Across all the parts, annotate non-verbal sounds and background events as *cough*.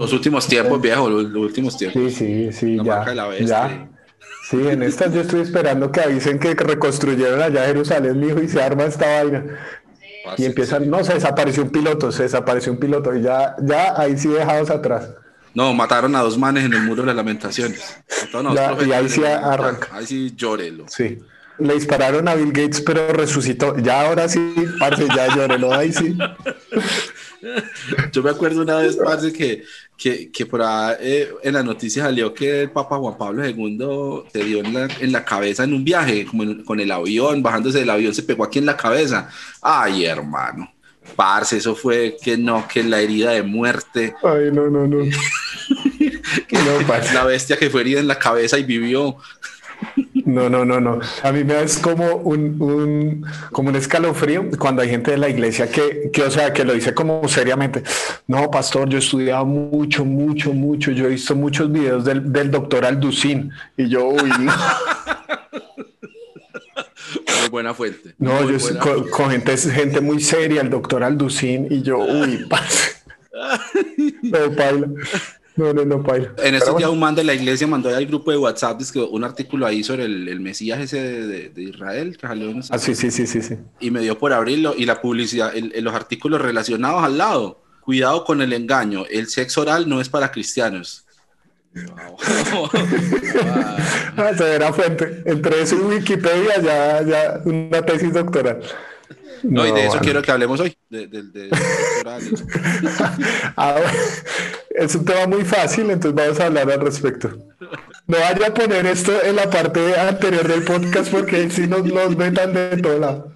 Los últimos tiempos, viejo, los, últimos tiempos. Sí, sí, sí, ya. ya. Sí, en estas yo estoy esperando que avisen que reconstruyeron allá Jerusalén, hijo, y se arma esta vaina. Y empiezan, no, se desapareció un piloto, se desapareció un piloto, y ya, ya ahí sí dejados atrás. No, mataron a dos manes en el muro de las lamentaciones. y ahí sí arranca. Ahí sí llórelo. Sí. Le dispararon a Bill Gates, pero resucitó. Ya ahora sí, parce, ya llórelo, ahí sí. *laughs* Yo me acuerdo una vez, parce, que, que, que por ahí eh, en la noticia salió que el Papa Juan Pablo II se dio en la, en la cabeza en un viaje, como con el avión, bajándose del avión, se pegó aquí en la cabeza. Ay, hermano. Parce, eso fue que no, que la herida de muerte. Ay, no, no, no. que *laughs* no, la bestia que fue herida en la cabeza y vivió. No, no, no, no. A mí me es como un, un, como un escalofrío cuando hay gente de la iglesia que, que, o sea, que lo dice como seriamente. No, pastor, yo he estudiado mucho, mucho, mucho. Yo he visto muchos videos del, del doctor Alducin y yo, uy, no. Muy buena fuente. No, yo con, gente, gente muy seria, el doctor Alducin y yo, uy, *laughs* no, paila. No, no, no, paila. En estos días un man de la iglesia mandó al grupo de WhatsApp un artículo ahí sobre el, Mesías ese de, Israel que salió Ah, sí, sí, sí, sí, sí. Y me dio por abrirlo y la publicidad, los artículos relacionados al lado. Cuidado con el engaño, el sexo oral no es para cristianos. *laughs* ah, severa fuente. Entre eso y Wikipedia ya, ya una tesis doctoral. No, y de eso quiero que hablemos hoy. *laughs* ah, es un tema muy fácil, entonces vamos a hablar al respecto. No vaya a poner esto en la parte anterior del podcast porque si nos los metan de todo lado.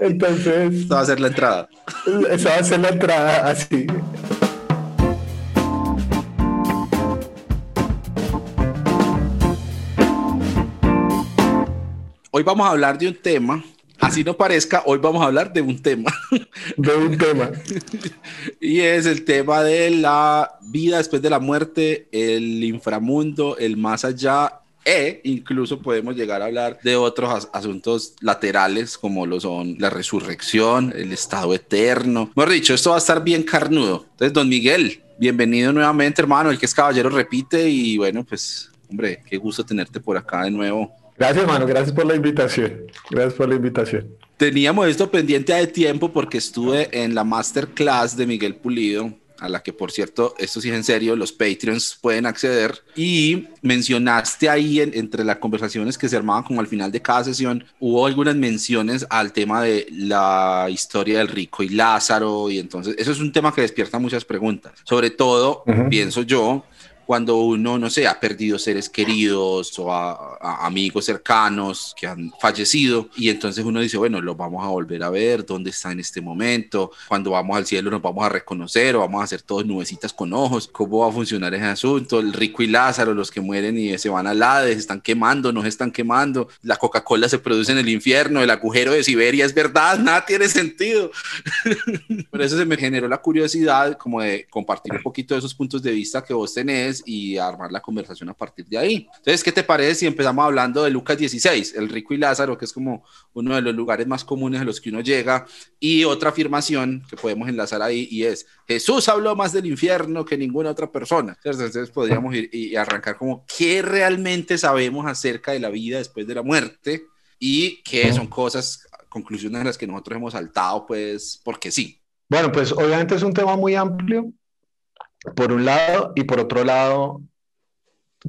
Entonces. Esta va a ser la entrada. Esa va a ser la entrada así. Hoy vamos a hablar de un tema, así no parezca, hoy vamos a hablar de un tema. De un tema. *laughs* y es el tema de la vida después de la muerte, el inframundo, el más allá e incluso podemos llegar a hablar de otros asuntos laterales como lo son la resurrección, el estado eterno. Mejor dicho, esto va a estar bien carnudo. Entonces, don Miguel, bienvenido nuevamente, hermano. El que es caballero repite y bueno, pues, hombre, qué gusto tenerte por acá de nuevo. Gracias, hermano. Gracias por la invitación. Gracias por la invitación. Teníamos esto pendiente de tiempo porque estuve en la masterclass de Miguel Pulido, a la que por cierto, esto sí es en serio, los Patreons pueden acceder. Y mencionaste ahí entre las conversaciones que se armaban como al final de cada sesión, hubo algunas menciones al tema de la historia del rico y Lázaro. Y entonces, eso es un tema que despierta muchas preguntas. Sobre todo, pienso yo, cuando uno, no sé, ha perdido seres queridos o amigos cercanos que han fallecido y entonces uno dice, bueno, los vamos a volver a ver, dónde está en este momento, cuando vamos al cielo nos vamos a reconocer o vamos a hacer todos nubecitas con ojos, cómo va a funcionar ese asunto, el rico y Lázaro, los que mueren y se van al Hades, están quemando, no se están quemando, la Coca-Cola se produce en el infierno, el agujero de Siberia es verdad, nada tiene sentido. *laughs* Por eso se me generó la curiosidad como de compartir un poquito de esos puntos de vista que vos tenés y armar la conversación a partir de ahí. Entonces, ¿qué te parece si empezamos hablando de Lucas 16, el rico y Lázaro, que es como uno de los lugares más comunes a los que uno llega? Y otra afirmación que podemos enlazar ahí y es, Jesús habló más del infierno que ninguna otra persona. Entonces, podríamos ir y arrancar como, ¿qué realmente sabemos acerca de la vida después de la muerte? Y qué son cosas, conclusiones a las que nosotros hemos saltado, pues, porque sí. Bueno, pues obviamente es un tema muy amplio por un lado, y por otro lado,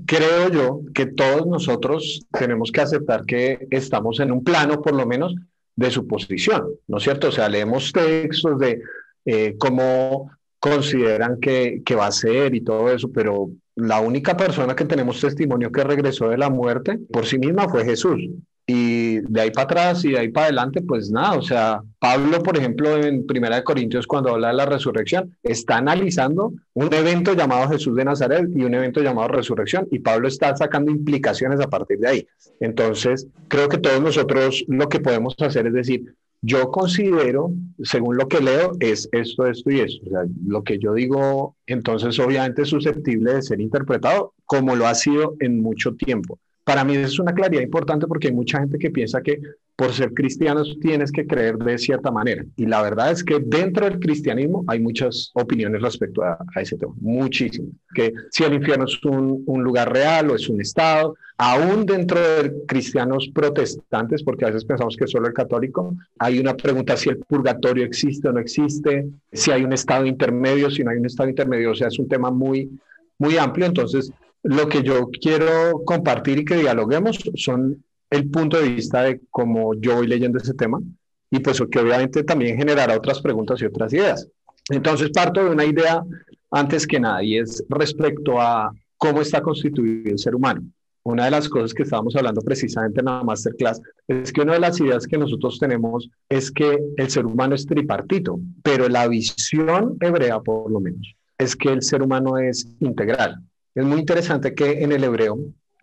creo yo que todos nosotros tenemos que aceptar que estamos en un plano, por lo menos, de suposición, ¿no es cierto? O sea, leemos textos de eh, cómo consideran que, que va a ser y todo eso, pero la única persona que tenemos testimonio que regresó de la muerte por sí misma fue Jesús. Y de ahí para atrás y de ahí para adelante, pues nada, o sea, Pablo, por ejemplo, en Primera de Corintios, cuando habla de la resurrección, está analizando un evento llamado Jesús de Nazaret y un evento llamado resurrección, y Pablo está sacando implicaciones a partir de ahí. Entonces, creo que todos nosotros lo que podemos hacer es decir, yo considero, según lo que leo, es esto, esto y esto. O sea, lo que yo digo, entonces obviamente es susceptible de ser interpretado como lo ha sido en mucho tiempo. Para mí es una claridad importante porque hay mucha gente que piensa que por ser cristianos tienes que creer de cierta manera. Y la verdad es que dentro del cristianismo hay muchas opiniones respecto a, ese tema, muchísimas. Que si el infierno es un, un, lugar real o es un estado, aún dentro de cristianos protestantes, porque a veces pensamos que solo el católico, hay una pregunta si el purgatorio existe o no existe, si hay un estado intermedio, si no hay un estado intermedio, o sea, es un tema muy, muy amplio. Entonces, lo que yo quiero compartir y que dialoguemos son el punto de vista de cómo yo voy leyendo ese tema y pues que obviamente también generará otras preguntas y otras ideas. Entonces parto de una idea antes que nada y es respecto a cómo está constituido el ser humano. Una de las cosas que estábamos hablando precisamente en la masterclass es que una de las ideas que nosotros tenemos es que el ser humano es tripartito, pero la visión hebrea por lo menos es que el ser humano es integral. Es muy interesante que en el hebreo,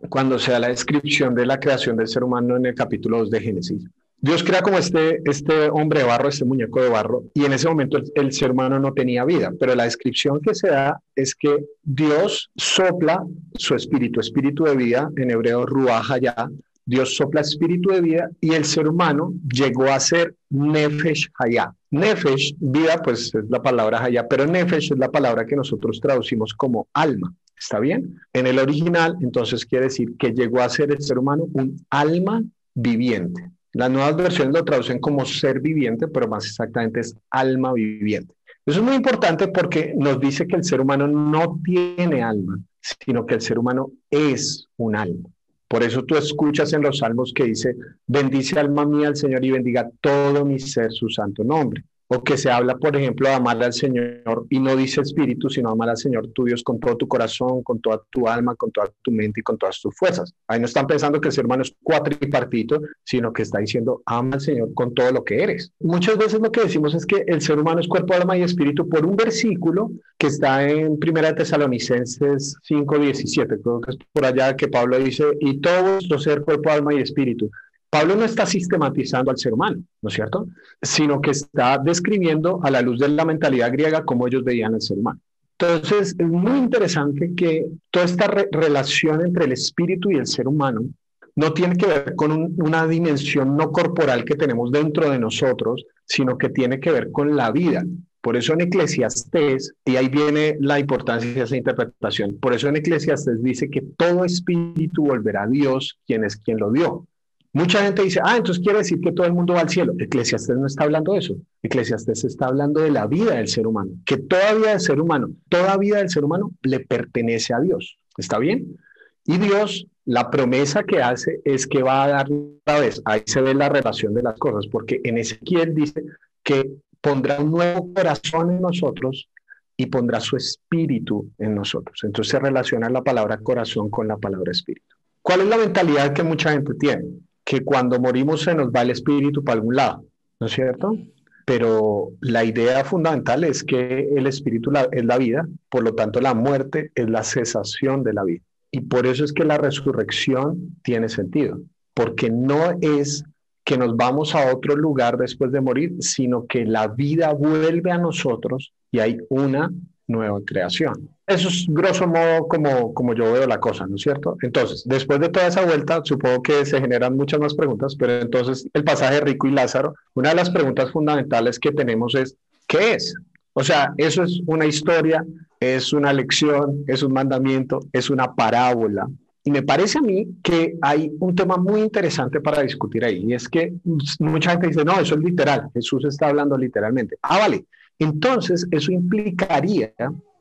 cuando se da la descripción de la creación del ser humano en el capítulo 2 de Génesis, Dios crea como este, este hombre de barro, este muñeco de barro, y en ese momento el, ser humano no tenía vida, pero la descripción que se da es que Dios sopla su espíritu, espíritu de vida, en hebreo ruach ya, Dios sopla espíritu de vida y el ser humano llegó a ser nefesh hayah. Nefesh, vida, pues es la palabra hayah, pero nefesh es la palabra que nosotros traducimos como alma. ¿Está bien? En el original, entonces quiere decir que llegó a ser el ser humano un alma viviente. Las nuevas versiones lo traducen como ser viviente, pero más exactamente es alma viviente. Eso es muy importante porque nos dice que el ser humano no tiene alma, sino que el ser humano es un alma. Por eso tú escuchas en los salmos que dice, bendice alma mía al Señor y bendiga todo mi ser su santo nombre o que se habla, por ejemplo, de amar al Señor y no dice espíritu, sino amar al Señor tu Dios con todo tu corazón, con toda tu alma, con toda tu mente y con todas tus fuerzas. Ahí no están pensando que el ser humano es cuatripartito, sino que está diciendo ama al Señor con todo lo que eres. Muchas veces lo que decimos es que el ser humano es cuerpo, alma y espíritu por un versículo que está en Primera Tesalonicenses 5:17, creo que es por allá que Pablo dice, y todo vuestro ser, cuerpo, alma y espíritu. Pablo no está sistematizando al ser humano, ¿no es cierto? Sino que está describiendo a la luz de la mentalidad griega cómo ellos veían al ser humano. Entonces, es muy interesante que toda esta relación entre el espíritu y el ser humano no tiene que ver con una dimensión no corporal que tenemos dentro de nosotros, sino que tiene que ver con la vida. Por eso en Eclesiastés, y ahí viene la importancia de esa interpretación, por eso en Eclesiastés dice que todo espíritu volverá a Dios, quien es quien lo dio. Mucha gente dice, ah, entonces quiere decir que todo el mundo va al cielo. Eclesiastés no está hablando de eso. Eclesiastés está hablando de la vida del ser humano, que toda vida del ser humano, toda vida del ser humano le pertenece a Dios. ¿Está bien? Y Dios, la promesa que hace es que va a dar otra vez. Ahí se ve la relación de las cosas, porque en Ezequiel dice que pondrá un nuevo corazón en nosotros y pondrá su espíritu en nosotros. Entonces se relaciona la palabra corazón con la palabra espíritu. ¿Cuál es la mentalidad que mucha gente tiene? Que cuando morimos se nos va el espíritu para algún lado, ¿no es cierto? Pero la idea fundamental es que el espíritu es la vida, por lo tanto la muerte es la cesación de la vida. Y por eso es que la resurrección tiene sentido, porque no es que nos vamos a otro lugar después de morir, sino que la vida vuelve a nosotros y hay una nueva creación. Eso es grosso modo como, como yo veo la cosa, ¿no es cierto? Entonces, después de toda esa vuelta, supongo que se generan muchas más preguntas, pero entonces el pasaje Rico y Lázaro, una de las preguntas fundamentales que tenemos es, ¿qué es? O sea, eso es una historia, es una lección, es un mandamiento, es una parábola. Y me parece a mí que hay un tema muy interesante para discutir ahí, y es que mucha gente dice, no, eso es literal, Jesús está hablando literalmente. Ah, vale, entonces, eso implicaría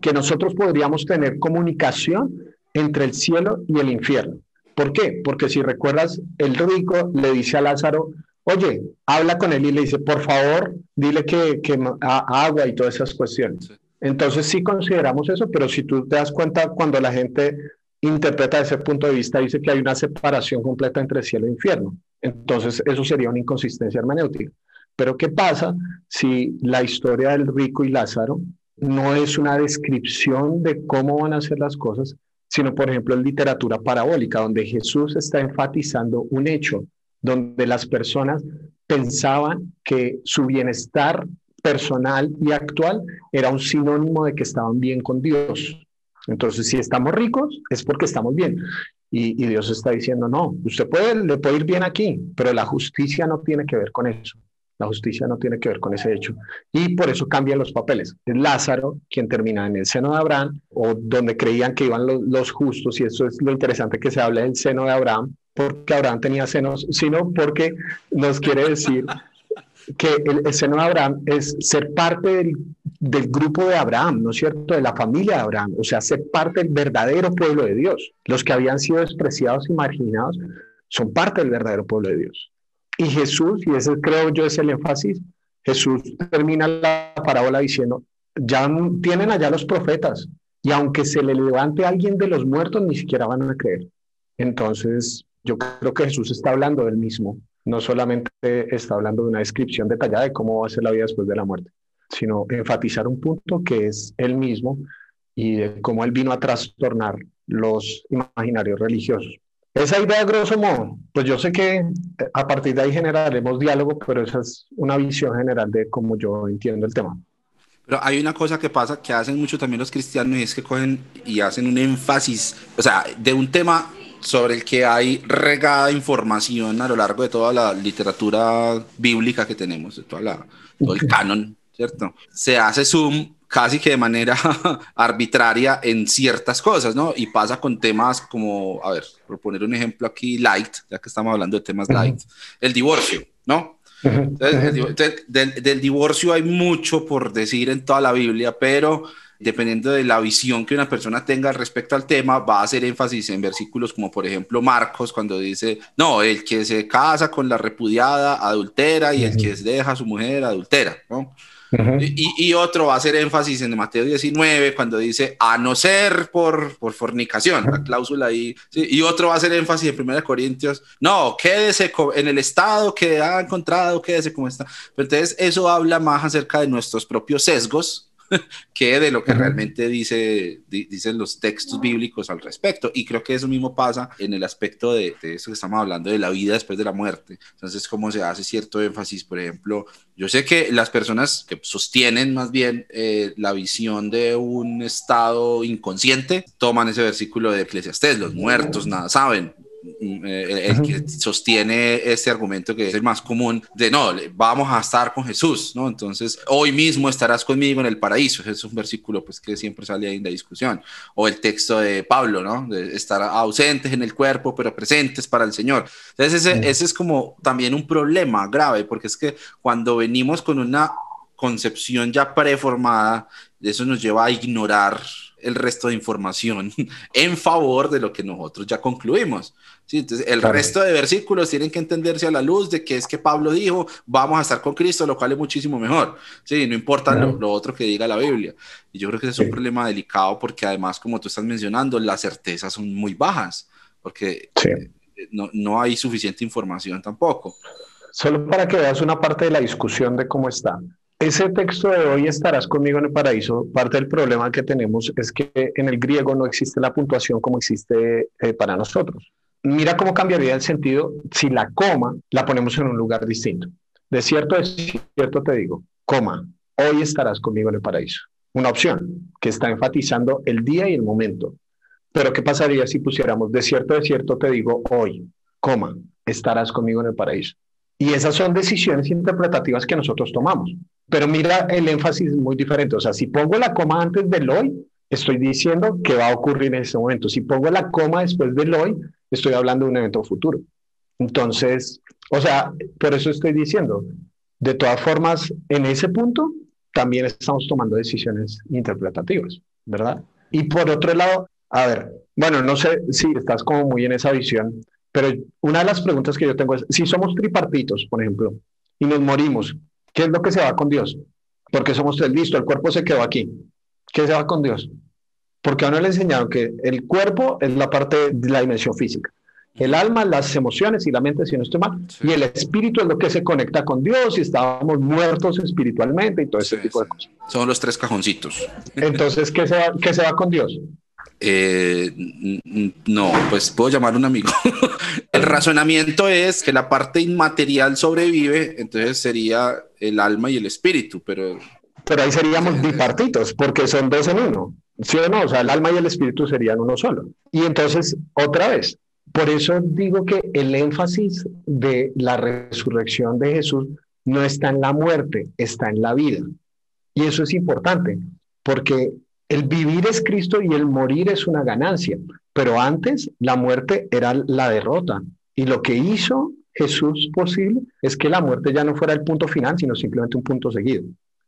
que nosotros podríamos tener comunicación entre el cielo y el infierno. ¿Por qué? Porque si recuerdas, el rico le dice a Lázaro, oye, habla con él y le dice, por favor, dile que, que agua y todas esas cuestiones. Entonces sí consideramos eso, pero si tú te das cuenta, cuando la gente interpreta ese punto de vista, dice que hay una separación completa entre cielo e infierno. Entonces eso sería una inconsistencia hermenéutica. Pero ¿qué pasa si la historia del rico y Lázaro no es una descripción de cómo van a ser las cosas, sino, por ejemplo, en literatura parabólica, donde Jesús está enfatizando un hecho, donde las personas pensaban que su bienestar personal y actual era un sinónimo de que estaban bien con Dios. Entonces, si estamos ricos, es porque estamos bien. Y, Dios está diciendo, no, usted puede, le puede ir bien aquí, pero la justicia no tiene que ver con eso. La justicia no tiene que ver con ese hecho. Y por eso cambian los papeles. Es Lázaro quien termina en el seno de Abraham, o donde creían que iban los, justos, y eso es lo interesante que se habla del seno de Abraham, porque Abraham tenía senos, sino porque nos quiere decir que el, seno de Abraham es ser parte del, del, grupo de Abraham, ¿no es cierto? De la familia de Abraham, o sea, ser parte del verdadero pueblo de Dios. Los que habían sido despreciados y marginados son parte del verdadero pueblo de Dios. Y Jesús, y ese creo yo es el énfasis, Jesús termina la parábola diciendo, ya tienen allá los profetas, y aunque se le levante alguien de los muertos, ni siquiera van a creer. Entonces, yo creo que Jesús está hablando del mismo, no solamente está hablando de una descripción detallada de cómo va a ser la vida después de la muerte, sino enfatizar un punto que es él mismo y de cómo él vino a trastornar los imaginarios religiosos. Esa idea, grosso modo, pues yo sé que a partir de ahí generaremos diálogo, pero esa es una visión general de cómo yo entiendo el tema. Pero hay una cosa que pasa que hacen mucho también los cristianos y es que cogen y hacen un énfasis, o sea, de un tema sobre el que hay regada información a lo largo de toda la literatura bíblica que tenemos, de toda la, todo el canon, ¿cierto? Se hace zoom casi que de manera *laughs* arbitraria en ciertas cosas, ¿no? Y pasa con temas como, a ver, por poner un ejemplo aquí, light, ya que estamos hablando de temas light, el divorcio, ¿no? Entonces, del divorcio hay mucho por decir en toda la Biblia, pero dependiendo de la visión que una persona tenga respecto al tema, va a hacer énfasis en versículos como por ejemplo Marcos cuando dice, no, el que se casa con la repudiada adultera y el que deja a su mujer adultera, ¿no? Y, otro va a hacer énfasis en Mateo 19 cuando dice a no ser por, por fornicación, la cláusula ahí. Y otro va a hacer énfasis en 1 Corintios, no, quédese en el estado que ha encontrado, quédese como está. Pero entonces eso habla más acerca de nuestros propios sesgos *laughs* que de lo que realmente dice, dicen los textos bíblicos al respecto. Y creo que eso mismo pasa en el aspecto de, de eso que estamos hablando, de la vida después de la muerte. Entonces, cómo se hace cierto énfasis, por ejemplo, yo sé que las personas que sostienen más bien eh, la visión de un estado inconsciente toman ese versículo de Eclesiastés, los muertos nada saben, el, que sostiene este argumento que es el más común de no, vamos a estar con Jesús, ¿no? Entonces, hoy mismo estarás conmigo en el paraíso. Ese es un versículo pues que siempre sale ahí en la discusión. O el texto de Pablo, ¿no? De estar ausentes en el cuerpo, pero presentes para el Señor. Entonces, ese, ese es como también un problema grave, porque es que cuando venimos con una concepción ya preformada, eso nos lleva a ignorar el resto de información *laughs* en favor de lo que nosotros ya concluimos. ¿sí? Entonces, el resto de versículos tienen que entenderse a la luz de que es que Pablo dijo, vamos a estar con Cristo, lo cual es muchísimo mejor. ¿sí? No importa lo, otro que diga la Biblia. Y yo creo que ese es un problema delicado porque además, como tú estás mencionando, las certezas son muy bajas, porque eh, no, no hay suficiente información tampoco. Solo para que veas una parte de la discusión de cómo está ese texto de hoy estarás conmigo en el paraíso, parte del problema que tenemos es que en el griego no existe la puntuación como existe eh, para nosotros. Mira cómo cambiaría el sentido si la coma la ponemos en un lugar distinto. De cierto es cierto te digo, coma, hoy estarás conmigo en el paraíso. Una opción que está enfatizando el día y el momento. Pero ¿qué pasaría si pusiéramos de cierto de cierto te digo hoy, coma, estarás conmigo en el paraíso? Y esas son decisiones interpretativas que nosotros tomamos. Pero mira, el énfasis es muy diferente. O sea, si pongo la coma antes del hoy, estoy diciendo que va a ocurrir en ese momento. Si pongo la coma después del hoy, estoy hablando de un evento futuro. Entonces, o sea, por eso estoy diciendo, de todas formas, en ese punto también estamos tomando decisiones interpretativas, ¿verdad? Y por otro lado, a ver, bueno, no sé si estás como muy en esa visión, pero una de las preguntas que yo tengo es, si somos tripartitos, por ejemplo, y nos morimos, ¿qué es lo que se va con Dios? Porque somos tres, listo, el cuerpo se quedó aquí. ¿Qué se va con Dios? Porque a uno le enseñaron que el cuerpo es la parte de la dimensión física. El alma, las emociones y la mente, si no estoy mal. Y el espíritu es lo que se conecta con Dios y estábamos muertos espiritualmente y todo ese tipo de cosas. Son los tres cajoncitos. Entonces, ¿qué se va, qué se va con Dios? Eh, no, pues puedo llamar a un amigo. *laughs* el razonamiento es que la parte inmaterial sobrevive, entonces sería el alma y el espíritu, pero... Pero ahí seríamos *laughs* bipartitos, porque son dos en uno. ¿Sí o no? O sea, el alma y el espíritu serían uno solo. Y entonces, otra vez, por eso digo que el énfasis de la resurrección de Jesús no está en la muerte, está en la vida. Y eso es importante, porque el vivir es Cristo y el morir es una ganancia, pero antes la muerte era la derrota. Y lo que hizo Jesús posible es que la muerte ya no fuera el punto final, sino simplemente un punto seguido.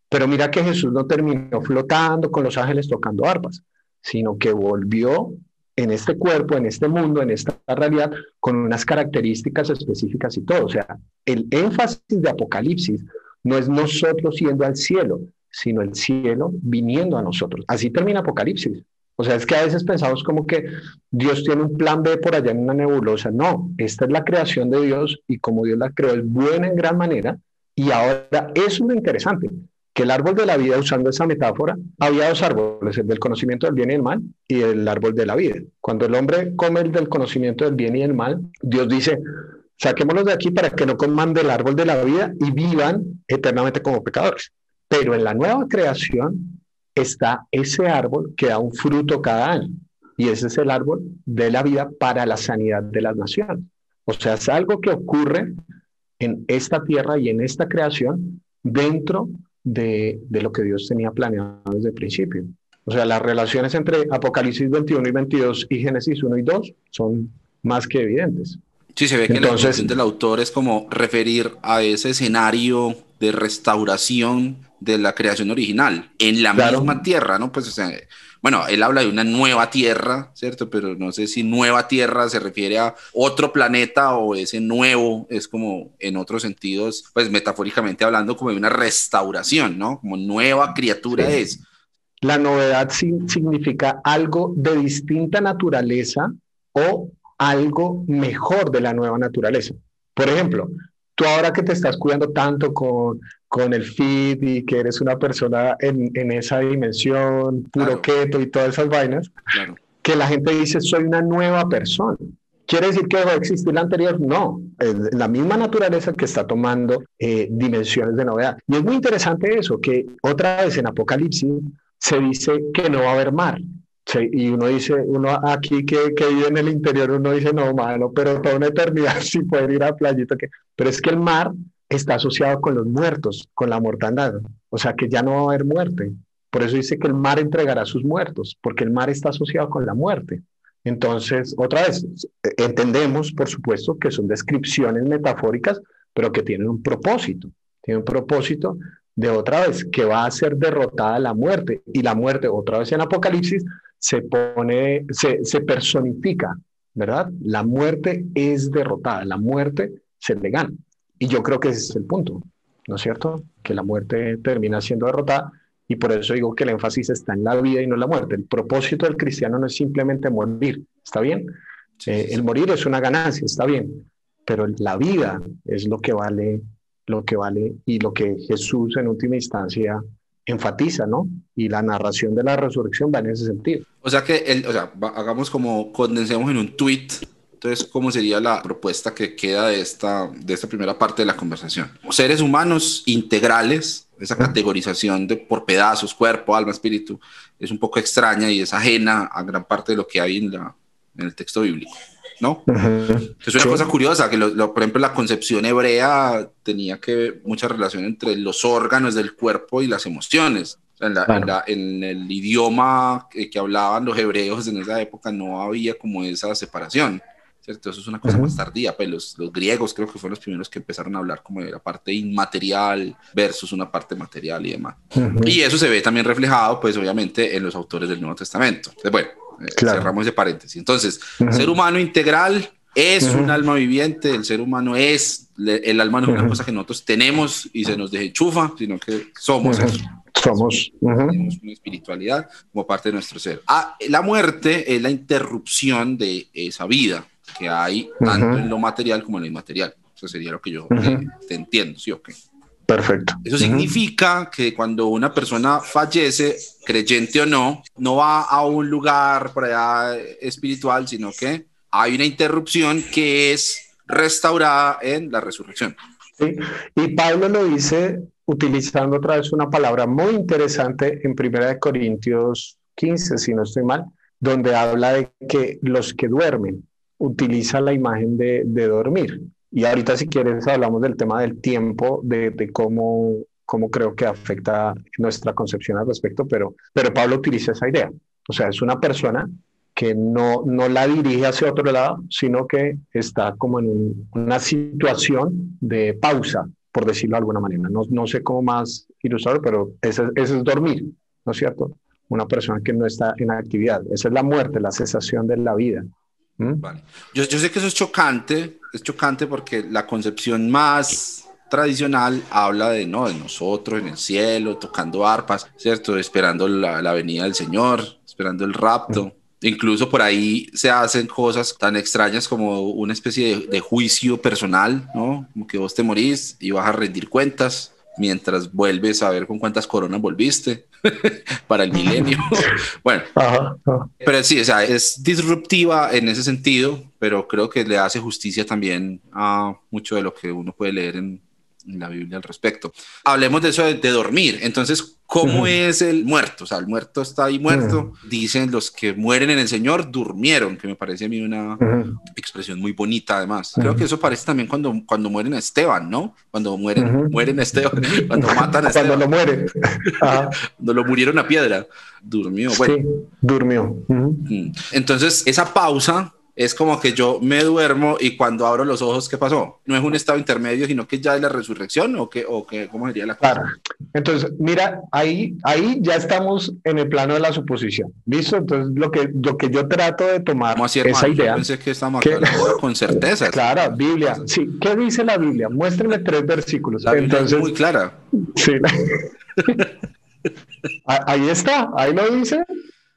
Pero mira que Jesús no terminó flotando con los ángeles tocando arpas, sino que volvió en este cuerpo, en este mundo, en esta realidad, con unas características específicas y todo. O sea, el énfasis de Apocalipsis no es nosotros yendo al cielo, sino el cielo viniendo a nosotros. Así termina Apocalipsis. O sea, es que a veces pensamos como que Dios tiene un plan B por allá en una nebulosa. No, esta es la creación de Dios y como Dios la creó es buena en gran manera. Y ahora eso es lo interesante que el árbol de la vida, usando esa metáfora, había dos árboles, el del conocimiento del bien y el mal y el árbol de la vida. Cuando el hombre come el del conocimiento del bien y el mal, Dios dice, saquémoslos de aquí para que no coman del árbol de la vida y vivan eternamente como pecadores. Pero en la nueva creación está ese árbol que da un fruto cada año. Y ese es el árbol de la vida para la sanidad de las naciones. O sea, es algo que ocurre en esta tierra y en esta creación dentro de, lo que Dios tenía planeado desde el principio. O sea, las relaciones entre Apocalipsis 21 y 22 y Génesis 1 y 2 son más que evidentes. Sí, se ve que Entonces, la intención del autor es como referir a ese escenario de restauración de la creación original en la misma tierra, ¿no? Pues, o sea, bueno, él habla de una nueva tierra, ¿cierto? Pero no sé si nueva tierra se refiere a otro planeta o ese nuevo es como en otros sentidos, pues metafóricamente hablando, como de una restauración, ¿no? Como nueva criatura es. La novedad significa algo de distinta naturaleza o algo mejor de la nueva naturaleza. Por ejemplo, tú ahora que te estás cuidando tanto con, con el fit y que eres una persona en, en esa dimensión, puro keto y todas esas vainas, que la gente dice soy una nueva persona. ¿Quiere decir que va a existir la anterior? No, es la misma naturaleza que está tomando eh, dimensiones de novedad. Y es muy interesante eso, que otra vez en Apocalipsis se dice que no va a haber mar, y uno dice, uno aquí que, que, vive en el interior, uno dice, no, mano, pero toda una eternidad *laughs* sin poder ir a playita. Que... Pero es que el mar está asociado con los muertos, con la mortandad. O sea que ya no va a haber muerte. Por eso dice que el mar entregará sus muertos, porque el mar está asociado con la muerte. Entonces, otra vez, entendemos, por supuesto, que son descripciones metafóricas, pero que tienen un propósito. Tienen un propósito de otra vez, que va a ser derrotada la muerte. Y la muerte, otra vez en Apocalipsis, se pone, se, se personifica, ¿verdad? La muerte es derrotada, la muerte se le gana. Y yo creo que ese es el punto, ¿no es cierto? Que la muerte termina siendo derrotada y por eso digo que el énfasis está en la vida y no en la muerte. El propósito del cristiano no es simplemente morir, ¿está bien? Eh, el morir es una ganancia, está bien, pero la vida es lo que vale, lo que vale y lo que Jesús en última instancia enfatiza, ¿no? Y la narración de la resurrección va en ese sentido. O sea que, el, o sea, hagamos como, condensemos en un tweet, entonces, ¿cómo sería la propuesta que queda de esta, de esta primera parte de la conversación? Seres humanos integrales, esa categorización de por pedazos, cuerpo, alma, espíritu, es un poco extraña y es ajena a gran parte de lo que hay en, la, en el texto bíblico. ¿No? Es una cosa curiosa, que por ejemplo la concepción hebrea tenía que mucha relación entre los órganos del cuerpo y las emociones. En, en, el idioma que, hablaban los hebreos en esa época no había como esa separación. ¿cierto? Eso es una cosa más tardía, pues los, los, griegos creo que fueron los primeros que empezaron a hablar como de la parte inmaterial versus una parte material y demás. Y eso se ve también reflejado, pues obviamente, en los autores del Nuevo Testamento. Entonces, bueno, eh, cerramos ese paréntesis. Entonces, ser humano integral es un alma viviente, el ser humano es, el alma no es una cosa que nosotros tenemos y se nos desenchufa, sino que somos. Somos. Tenemos una espiritualidad como parte de nuestro ser. Ah, la muerte es la interrupción de esa vida que hay tanto en lo material como en lo inmaterial. Eso sería lo que yo te, entiendo, ¿sí o qué? Perfecto. Eso significa que cuando una persona fallece, creyente o no, no va a un lugar por allá espiritual, sino que hay una interrupción que es restaurada en la resurrección. Sí, y Pablo lo dice utilizando otra vez una palabra muy interesante en 1 Corintios 15, si no estoy mal, donde habla de que los que duermen utilizan la imagen de, de dormir. Y ahorita si quieres hablamos del tema del tiempo, de, de cómo, cómo creo que afecta nuestra concepción al respecto, pero, pero Pablo utiliza esa idea. O sea, es una persona que no, no la dirige hacia otro lado, sino que está como en una situación de pausa, por decirlo de alguna manera. No, no sé cómo más ilustrarlo, pero ese, ese, es dormir, ¿no es cierto? Una persona que no está en actividad. Esa es la muerte, la cesación de la vida. ¿Mm? Vale. Yo, yo sé que eso es chocante, es chocante porque la concepción más tradicional habla de, no, de nosotros en el cielo, tocando arpas, ¿cierto? Esperando la, la venida del Señor, esperando el rapto. Incluso por ahí se hacen cosas tan extrañas como una especie de, de, juicio personal, ¿no? Como que vos te morís y vas a rendir cuentas mientras vuelves a ver con cuántas coronas volviste *laughs* para el milenio. *laughs* bueno, ajá, ajá. pero sí, o sea, es disruptiva en ese sentido, pero creo que le hace justicia también a mucho de lo que uno puede leer en, en la Biblia al respecto. Hablemos de eso de, de dormir. Entonces, ¿cómo uh -huh. es el muerto? O sea, el muerto está ahí muerto. Uh -huh. Dicen los que mueren en el Señor durmieron, que me parece a mí una uh -huh. expresión muy bonita además. Creo que eso parece también cuando, cuando mueren a Esteban, ¿no? Cuando mueren, mueren a Esteban, *laughs* cuando matan a Esteban. Cuando lo mueren. *laughs* cuando lo murieron a piedra. Durmió. Bueno. Sí, durmió. Entonces, esa pausa es como que yo me duermo y cuando abro los ojos, ¿qué pasó? No es un estado intermedio, sino que ya es la resurrección o que, o que ¿cómo sería la cosa? Claro. Entonces, mira, ahí, ahí ya estamos en el plano de la suposición. ¿Listo? Entonces, lo que, lo que yo trato de tomar así, esa idea. Yo pensé que estamos acá con certeza. Claro, Biblia. Sí, ¿qué dice la Biblia? Muéstrame tres versículos. La Biblia Entonces, es muy clara. Sí. *laughs* ahí está, ahí lo dice.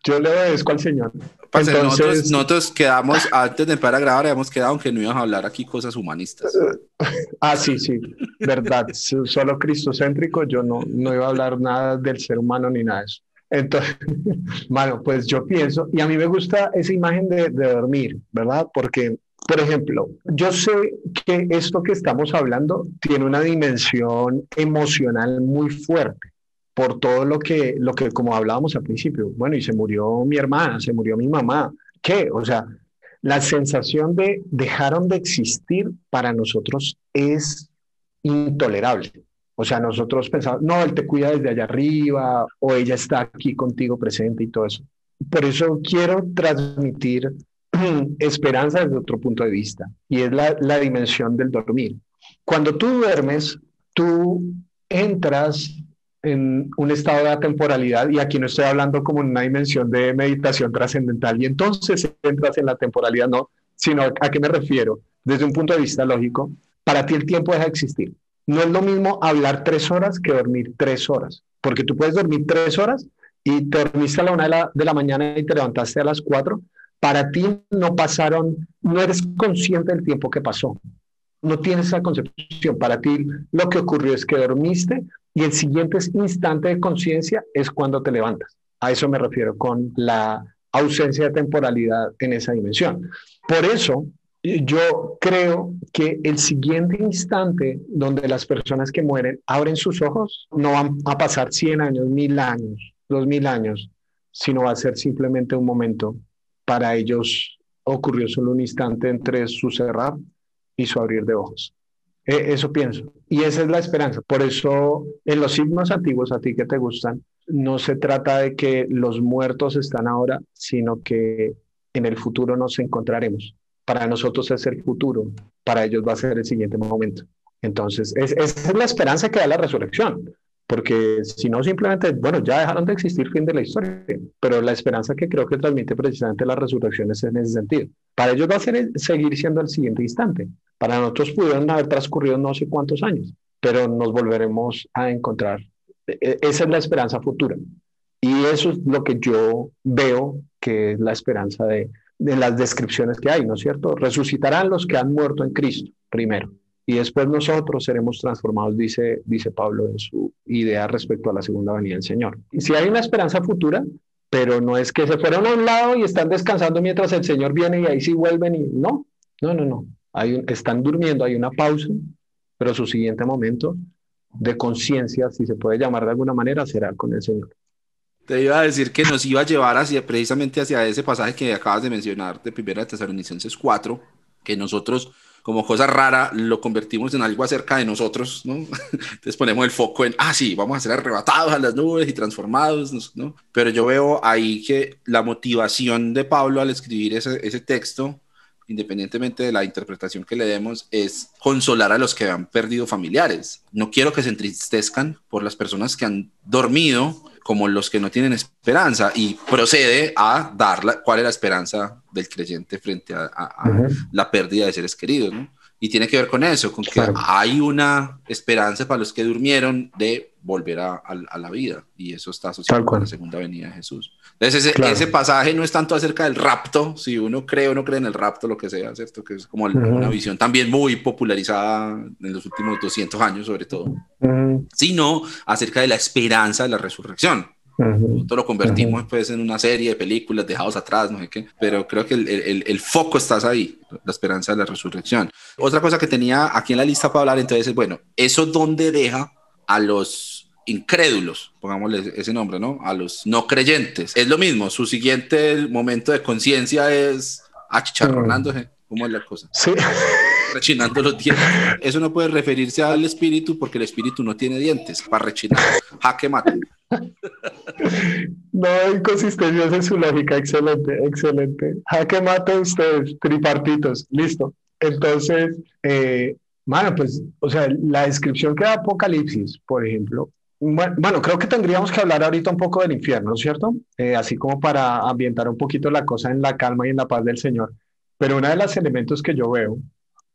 Yo le obedezco al Señor. Pues Entonces, nosotros, nosotros, quedamos, antes de empezar a grabar, habíamos quedado aunque no íbamos a hablar aquí cosas humanistas. *laughs* Ah, sí, sí, verdad. Solo cristocéntrico, yo no, no iba a hablar nada del ser humano ni nada de eso. Entonces, *laughs* bueno, pues yo pienso, y a mí me gusta esa imagen de, de dormir, ¿verdad? Porque por ejemplo, yo sé que esto que estamos hablando tiene una dimensión emocional muy fuerte por todo lo que, lo que, como hablábamos al principio, bueno, y se murió mi hermana, se murió mi mamá, ¿qué? O sea, la sensación de dejaron de existir para nosotros es intolerable. O sea, nosotros pensamos, no, él te cuida desde allá arriba, o ella está aquí contigo presente y todo eso. Por eso quiero transmitir *clears throat* esperanza desde otro punto de vista, y es la, la dimensión del dormir. Cuando tú duermes, tú entras en un estado de atemporalidad, y aquí no estoy hablando como en una dimensión de meditación trascendental, y entonces entras en la temporalidad, no, sino a qué me refiero, desde un punto de vista lógico, para ti el tiempo deja de existir. No es lo mismo hablar tres horas que dormir tres horas, porque tú puedes dormir tres horas y te dormiste a la una de la, de la mañana y te levantaste a las cuatro, para ti no pasaron, no eres consciente del tiempo que pasó, no tienes esa concepción. Para ti lo que ocurrió es que dormiste y el siguiente instante de conciencia es cuando te levantas. A eso me refiero con la ausencia de temporalidad en esa dimensión. Por eso yo creo que el siguiente instante donde las personas que mueren abren sus ojos no van a pasar 100 años, 1000 años, 2000 años, sino va a ser simplemente un momento. Para ellos ocurrió solo un instante entre su cerrar y abrir de ojos. Eh, eso pienso. Y esa es la esperanza. Por eso en los signos antiguos, a ti que te gustan, no se trata de que los muertos están ahora, sino que en el futuro nos encontraremos. Para nosotros es el futuro, para ellos va a ser el siguiente momento. Entonces, es, esa es la esperanza que da la resurrección porque si no simplemente, bueno, ya dejaron de existir fin de la historia, pero la esperanza que creo que transmite precisamente la resurrección es en ese sentido. Para ellos va a ser, seguir siendo el siguiente instante. Para nosotros pudieron haber transcurrido no sé cuántos años, pero nos volveremos a encontrar. E, esa es la esperanza futura. Y eso es lo que yo veo que es la esperanza de, de las descripciones que hay, ¿no es cierto? Resucitarán los que han muerto en Cristo, primero y después nosotros seremos transformados, dice, dice Pablo en su idea respecto a la segunda venida del Señor. Y si hay una esperanza futura, pero no es que se fueron a un lado y están descansando mientras el Señor viene y ahí sí vuelven y no, no, no, no. Hay un, están durmiendo, hay una pausa, pero su siguiente momento de conciencia, si se puede llamar de alguna manera, será con el Señor. Te iba a decir que nos iba a llevar hacia, precisamente hacia ese pasaje que acabas de mencionar de Primera de Tesalonicenses 4, que nosotros como cosa rara lo convertimos en algo acerca de nosotros, ¿no? *laughs* Entonces ponemos el foco en, ah, sí, vamos a ser arrebatados a las nubes y transformados, ¿no? Pero yo veo ahí que la motivación de Pablo al escribir ese, ese texto independientemente de la interpretación que le demos, es consolar a los que han perdido familiares. No quiero que se entristezcan por las personas que han dormido como los que no tienen esperanza y procede a dar cuál es la esperanza del creyente frente a, la pérdida de seres queridos. ¿no? Y tiene que ver con eso, con que hay una esperanza para los que durmieron de volver a, la vida. Y eso está asociado con la segunda venida de Jesús. Entonces, ese, pasaje no es tanto acerca del rapto, si uno cree o no cree en el rapto, lo que sea, ¿cierto? Que es como una visión también muy popularizada en los últimos 200 años, sobre todo, sino acerca de la esperanza de la resurrección. Nosotros lo convertimos pues, en una serie de películas dejados atrás, no sé qué, pero creo que el, el, el, foco está ahí, la esperanza de la resurrección. Otra cosa que tenía aquí en la lista para hablar entonces es, bueno, ¿eso dónde deja a los incrédulos, pongámosle ese nombre, ¿no? A los no creyentes. Es lo mismo, su siguiente momento de conciencia es achicharronándose. ¿Cómo es la cosa? Sí. *laughs* Rechinando los dientes. Eso no puede referirse al espíritu porque el espíritu no tiene dientes para rechinar. Jaque mate. No, inconsistencia en su lógica. Excelente, excelente. Jaque mate ustedes, tripartitos. Listo. Entonces, eh, bueno, pues, o sea, la descripción que da Apocalipsis, por ejemplo, bueno, creo que tendríamos que hablar ahorita un poco del infierno, ¿cierto? Eh, así como para ambientar un poquito la cosa en la calma y en la paz del Señor. Pero uno de los elementos que yo veo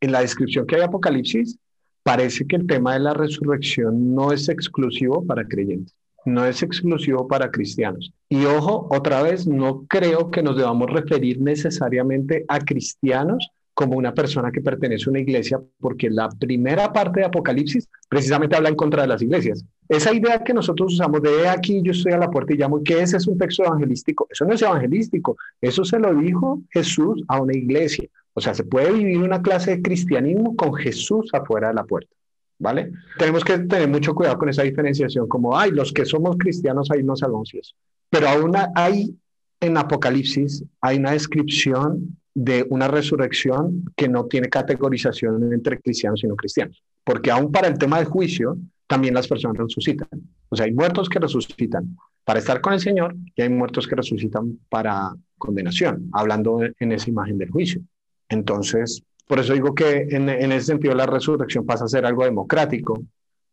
en la descripción que hay de Apocalipsis, parece que el tema de la resurrección no es exclusivo para creyentes no es exclusivo para cristianos. Y ojo, otra vez, no creo que nos debamos referir necesariamente a cristianos como una persona que pertenece a una iglesia, porque la primera parte de Apocalipsis precisamente habla en contra de las iglesias. Esa idea que nosotros usamos de aquí yo estoy a la puerta y llamo, que ese es un texto evangelístico, eso no es evangelístico, eso se lo dijo Jesús a una iglesia. O sea, se puede vivir una clase de cristianismo con Jesús afuera de la puerta. ¿vale? Tenemos que tener mucho cuidado con esa diferenciación, como, ay, los que somos cristianos ahí nos salvamos y. Pero aún hay en Apocalipsis, hay una descripción de una resurrección que no tiene categorización entre cristianos y no cristianos. Porque aún para el tema del juicio, también las personas resucitan. O sea, hay muertos que resucitan para estar con el Señor y hay muertos que resucitan para condenación, hablando en esa imagen del juicio. Entonces, por eso digo que en, ese sentido la resurrección pasa a ser algo democrático,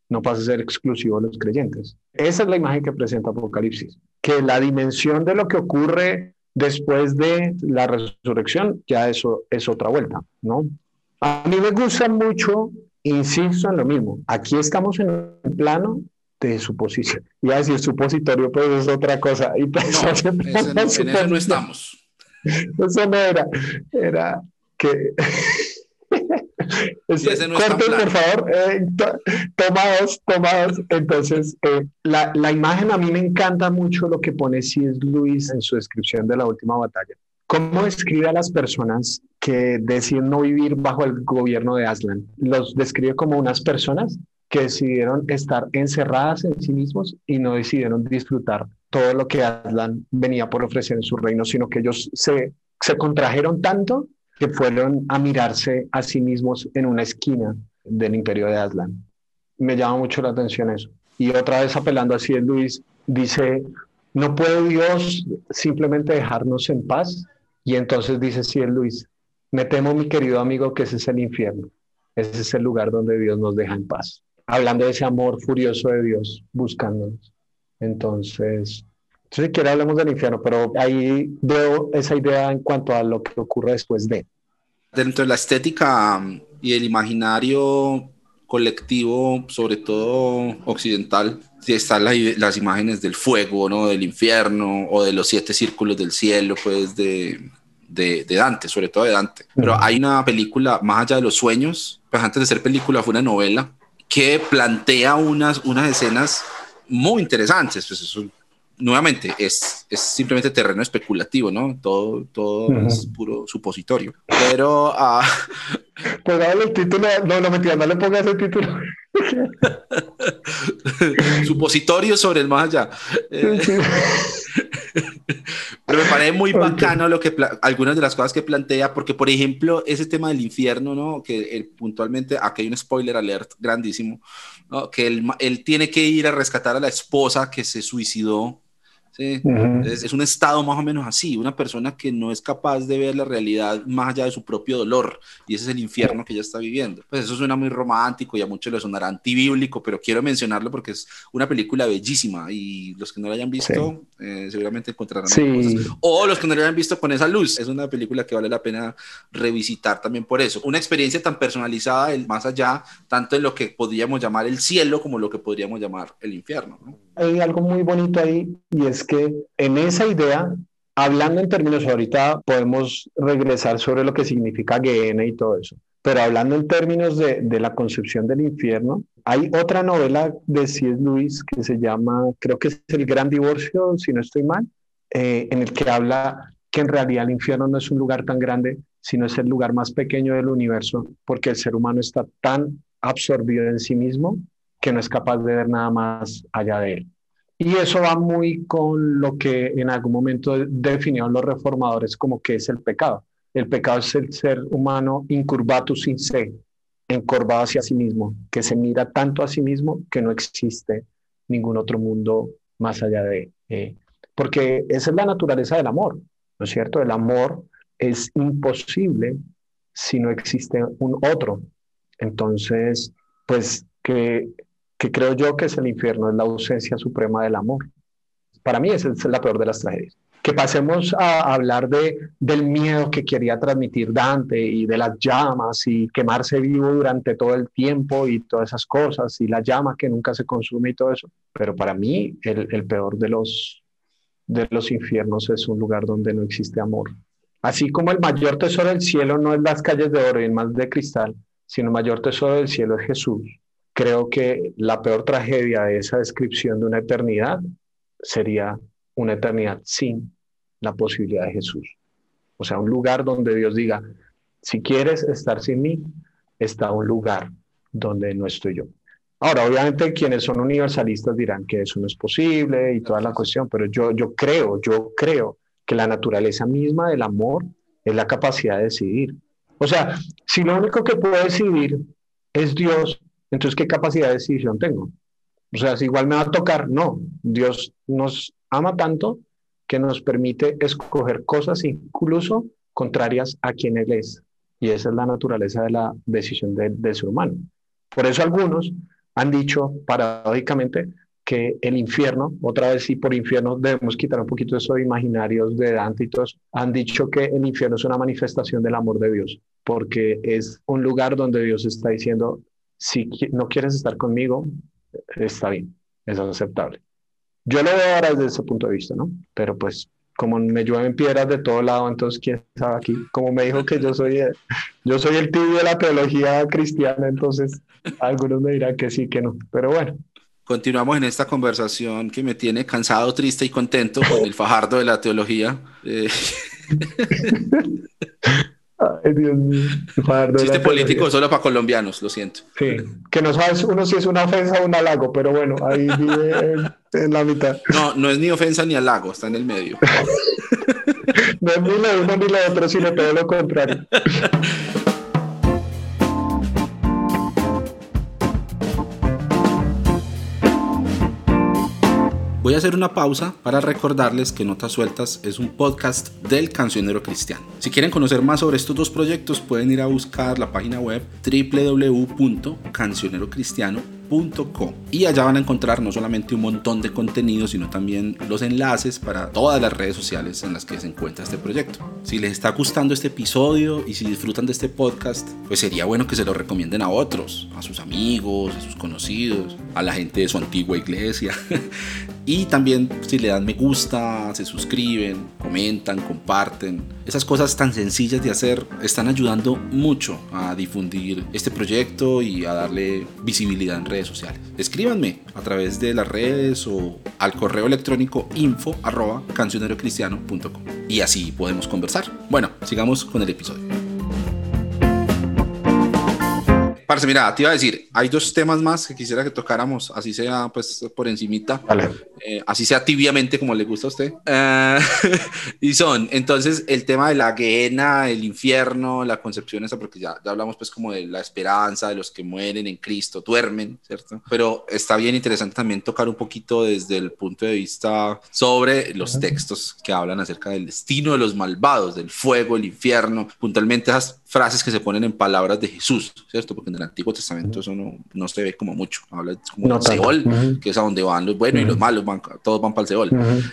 no pasa a ser exclusivo de los creyentes. Esa es la imagen que presenta Apocalipsis, que la dimensión de lo que ocurre después de la resurrección ya eso es otra vuelta, ¿no? A mí me gusta mucho, insisto en lo mismo, aquí estamos en un plano de suposición. Y a decir supositorio, pues es otra cosa. Y pues, no, *laughs* en eso *laughs* no estamos. Eso no era, era que *laughs* Corte, por favor, eh, tomados, tomados. Entonces, eh, la, la, imagen a mí me encanta mucho lo que pone C.S. Luis en su descripción de la última batalla. ¿Cómo describe a las personas que deciden no vivir bajo el gobierno de Aslan? Los describe como unas personas que decidieron estar encerradas en sí mismos y no decidieron disfrutar todo lo que Aslan venía por ofrecer en su reino, sino que ellos se, se contrajeron tanto que fueron a mirarse a sí mismos en una esquina del imperio de Aslan. Me llama mucho la atención eso. Y otra vez apelando a Ciel Luis, dice, ¿no puede Dios simplemente dejarnos en paz? Y entonces dice Ciel Luis, me temo, mi querido amigo, que ese es el infierno. Ese es el lugar donde Dios nos deja en paz. Hablando de ese amor furioso de Dios buscándonos. Entonces, si siquiera hablamos del infierno, pero ahí veo esa idea en cuanto a lo que ocurre después de. Dentro de la estética um, y el imaginario colectivo, sobre todo occidental, están las imágenes del fuego, ¿no? del infierno o de los siete círculos del cielo, pues de, de, Dante, sobre todo de Dante. Pero hay una película, Más allá de los sueños, pues antes de ser película fue una novela, que plantea unas, unas escenas muy interesantes. Pues eso nuevamente, es, es, simplemente terreno especulativo, ¿no? Todo, todo es puro supositorio. Pero... *laughs* Uh, el título, no, no mentira, no le pongas el título. *laughs* Supositorio sobre el más allá. Eh, pero me parece muy bacano lo que algunas de las cosas que plantea, porque por ejemplo, ese tema del infierno, ¿no? Que puntualmente, aquí hay un spoiler alert grandísimo, ¿no? Que él, él tiene que ir a rescatar a la esposa que se suicidó es, un estado más o menos así, una persona que no es capaz de ver la realidad más allá de su propio dolor, y ese es el infierno que ella está viviendo. Pues eso suena muy romántico y a muchos le sonará antibíblico, pero quiero mencionarlo porque es una película bellísima y los que no la hayan visto eh, seguramente encontrarán cosas. O los que no la hayan visto con esa luz, es una película que vale la pena revisitar también por eso. Una experiencia tan personalizada, más allá, tanto en lo que podríamos llamar el cielo como lo que podríamos llamar el infierno. Hay algo muy bonito ahí y es que en esa idea, hablando en términos, ahorita podemos regresar sobre lo que significa Gehenna y todo eso, pero hablando en términos de, de la concepción del infierno, hay otra novela de C.S. Lewis que se llama, creo que es El Gran Divorcio, si no estoy mal, eh, en el que habla que en realidad el infierno no es un lugar tan grande, sino es el lugar más pequeño del universo, porque el ser humano está tan absorbido en sí mismo que no es capaz de ver nada más allá de él. Y eso va muy con lo que en algún momento definieron los reformadores como que es el pecado. El pecado es el ser humano incurvatus in se, encorvado hacia sí mismo, que se mira tanto a sí mismo que no existe ningún otro mundo más allá de... Eh, porque esa es la naturaleza del amor, ¿no es cierto? El amor es imposible si no existe un otro. Entonces, pues que que creo yo que es el infierno, es la ausencia suprema del amor. Para mí esa es la peor de las tragedias. Que pasemos a hablar de, del miedo que quería transmitir Dante y de las llamas y quemarse vivo durante todo el tiempo y todas esas cosas y la llama que nunca se consume y todo eso. Pero para mí el, el peor de los, de los infiernos es un lugar donde no existe amor. Así como el mayor tesoro del cielo no es las calles de oro y mar de cristal, sino el mayor tesoro del cielo es Jesús creo que la peor tragedia de esa descripción de una eternidad sería una eternidad sin la posibilidad de Jesús. O sea, un lugar donde Dios diga, si quieres estar sin mí, está un lugar donde no estoy yo. Ahora, obviamente quienes son universalistas dirán que eso no es posible y toda la cuestión, pero yo, yo creo, yo creo que la naturaleza misma del amor es la capacidad de decidir. O sea, si lo único que puede decidir es Dios, entonces, ¿qué capacidad de decisión tengo? O sea, si igual me va a tocar, no. Dios nos ama tanto que nos permite escoger cosas incluso contrarias a quien Él es. Y esa es la naturaleza de la decisión del ser humano. Por eso algunos han dicho paradójicamente que el infierno, otra vez sí por infierno debemos quitar un poquito eso de imaginarios de Dante y todos, han dicho que el infierno es una manifestación del amor de Dios, porque es un lugar donde Dios está diciendo, si no quieres estar conmigo, está bien, es aceptable. Yo lo veo ahora desde ese punto de vista, ¿no? Pero pues como me llueven piedras de todo lado, entonces quién sabe aquí, como me dijo que yo soy, yo soy el tibio de la teología cristiana, entonces algunos me dirán que sí, que no, pero bueno. Continuamos en esta conversación que me tiene cansado, triste y contento con el *laughs* fajardo de la teología. Eh, *laughs* Ay, Dios mío. Chiste político solo para colombianos, lo siento. Sí, que no sabes uno si es una ofensa o un halago, pero bueno, ahí vive en, la mitad. No, no es ni ofensa ni halago, está en el medio. *laughs* no es ni lo uno ni lo otro, sino todo lo contrario. *laughs* Voy a hacer una pausa para recordarles que Notas Sueltas es un podcast del cancionero cristiano. Si quieren conocer más sobre estos dos proyectos pueden ir a buscar la página web www.cancionerocristiano.com y allá van a encontrar no solamente un montón de contenido, sino también los enlaces para todas las redes sociales en las que se encuentra este proyecto. Si les está gustando este episodio y si disfrutan de este podcast, pues sería bueno que se lo recomienden a otros, a sus amigos, a sus conocidos, a la gente de su antigua iglesia. *laughs* y también si le dan me gusta, se suscriben, comentan, comparten. Esas cosas tan sencillas de hacer están ayudando mucho a difundir este proyecto y a darle visibilidad en redes sociales. Escríbanme a través de las redes o al correo electrónico info arroba cancionerocristiano.com y así podemos conversar. Bueno, sigamos con el episodio. Parce, mira, te iba a decir, hay dos temas más que quisiera que tocáramos, así sea pues por encimita, eh, así sea tibiamente como le gusta a usted. Eh, *laughs* y son, entonces, el tema de la guena, el infierno, la concepción esa, porque ya, ya hablamos pues como de la esperanza, de los que mueren en Cristo, duermen, ¿cierto? Pero está bien interesante también tocar un poquito desde el punto de vista sobre los textos que hablan acerca del destino de los malvados, del fuego, el infierno, puntualmente esas frases que se ponen en palabras de Jesús, ¿cierto? Porque en el Antiguo Testamento eso no, no se ve como mucho, habla como no Seol, que es a donde van los buenos y los malos, van, todos van para el Seol,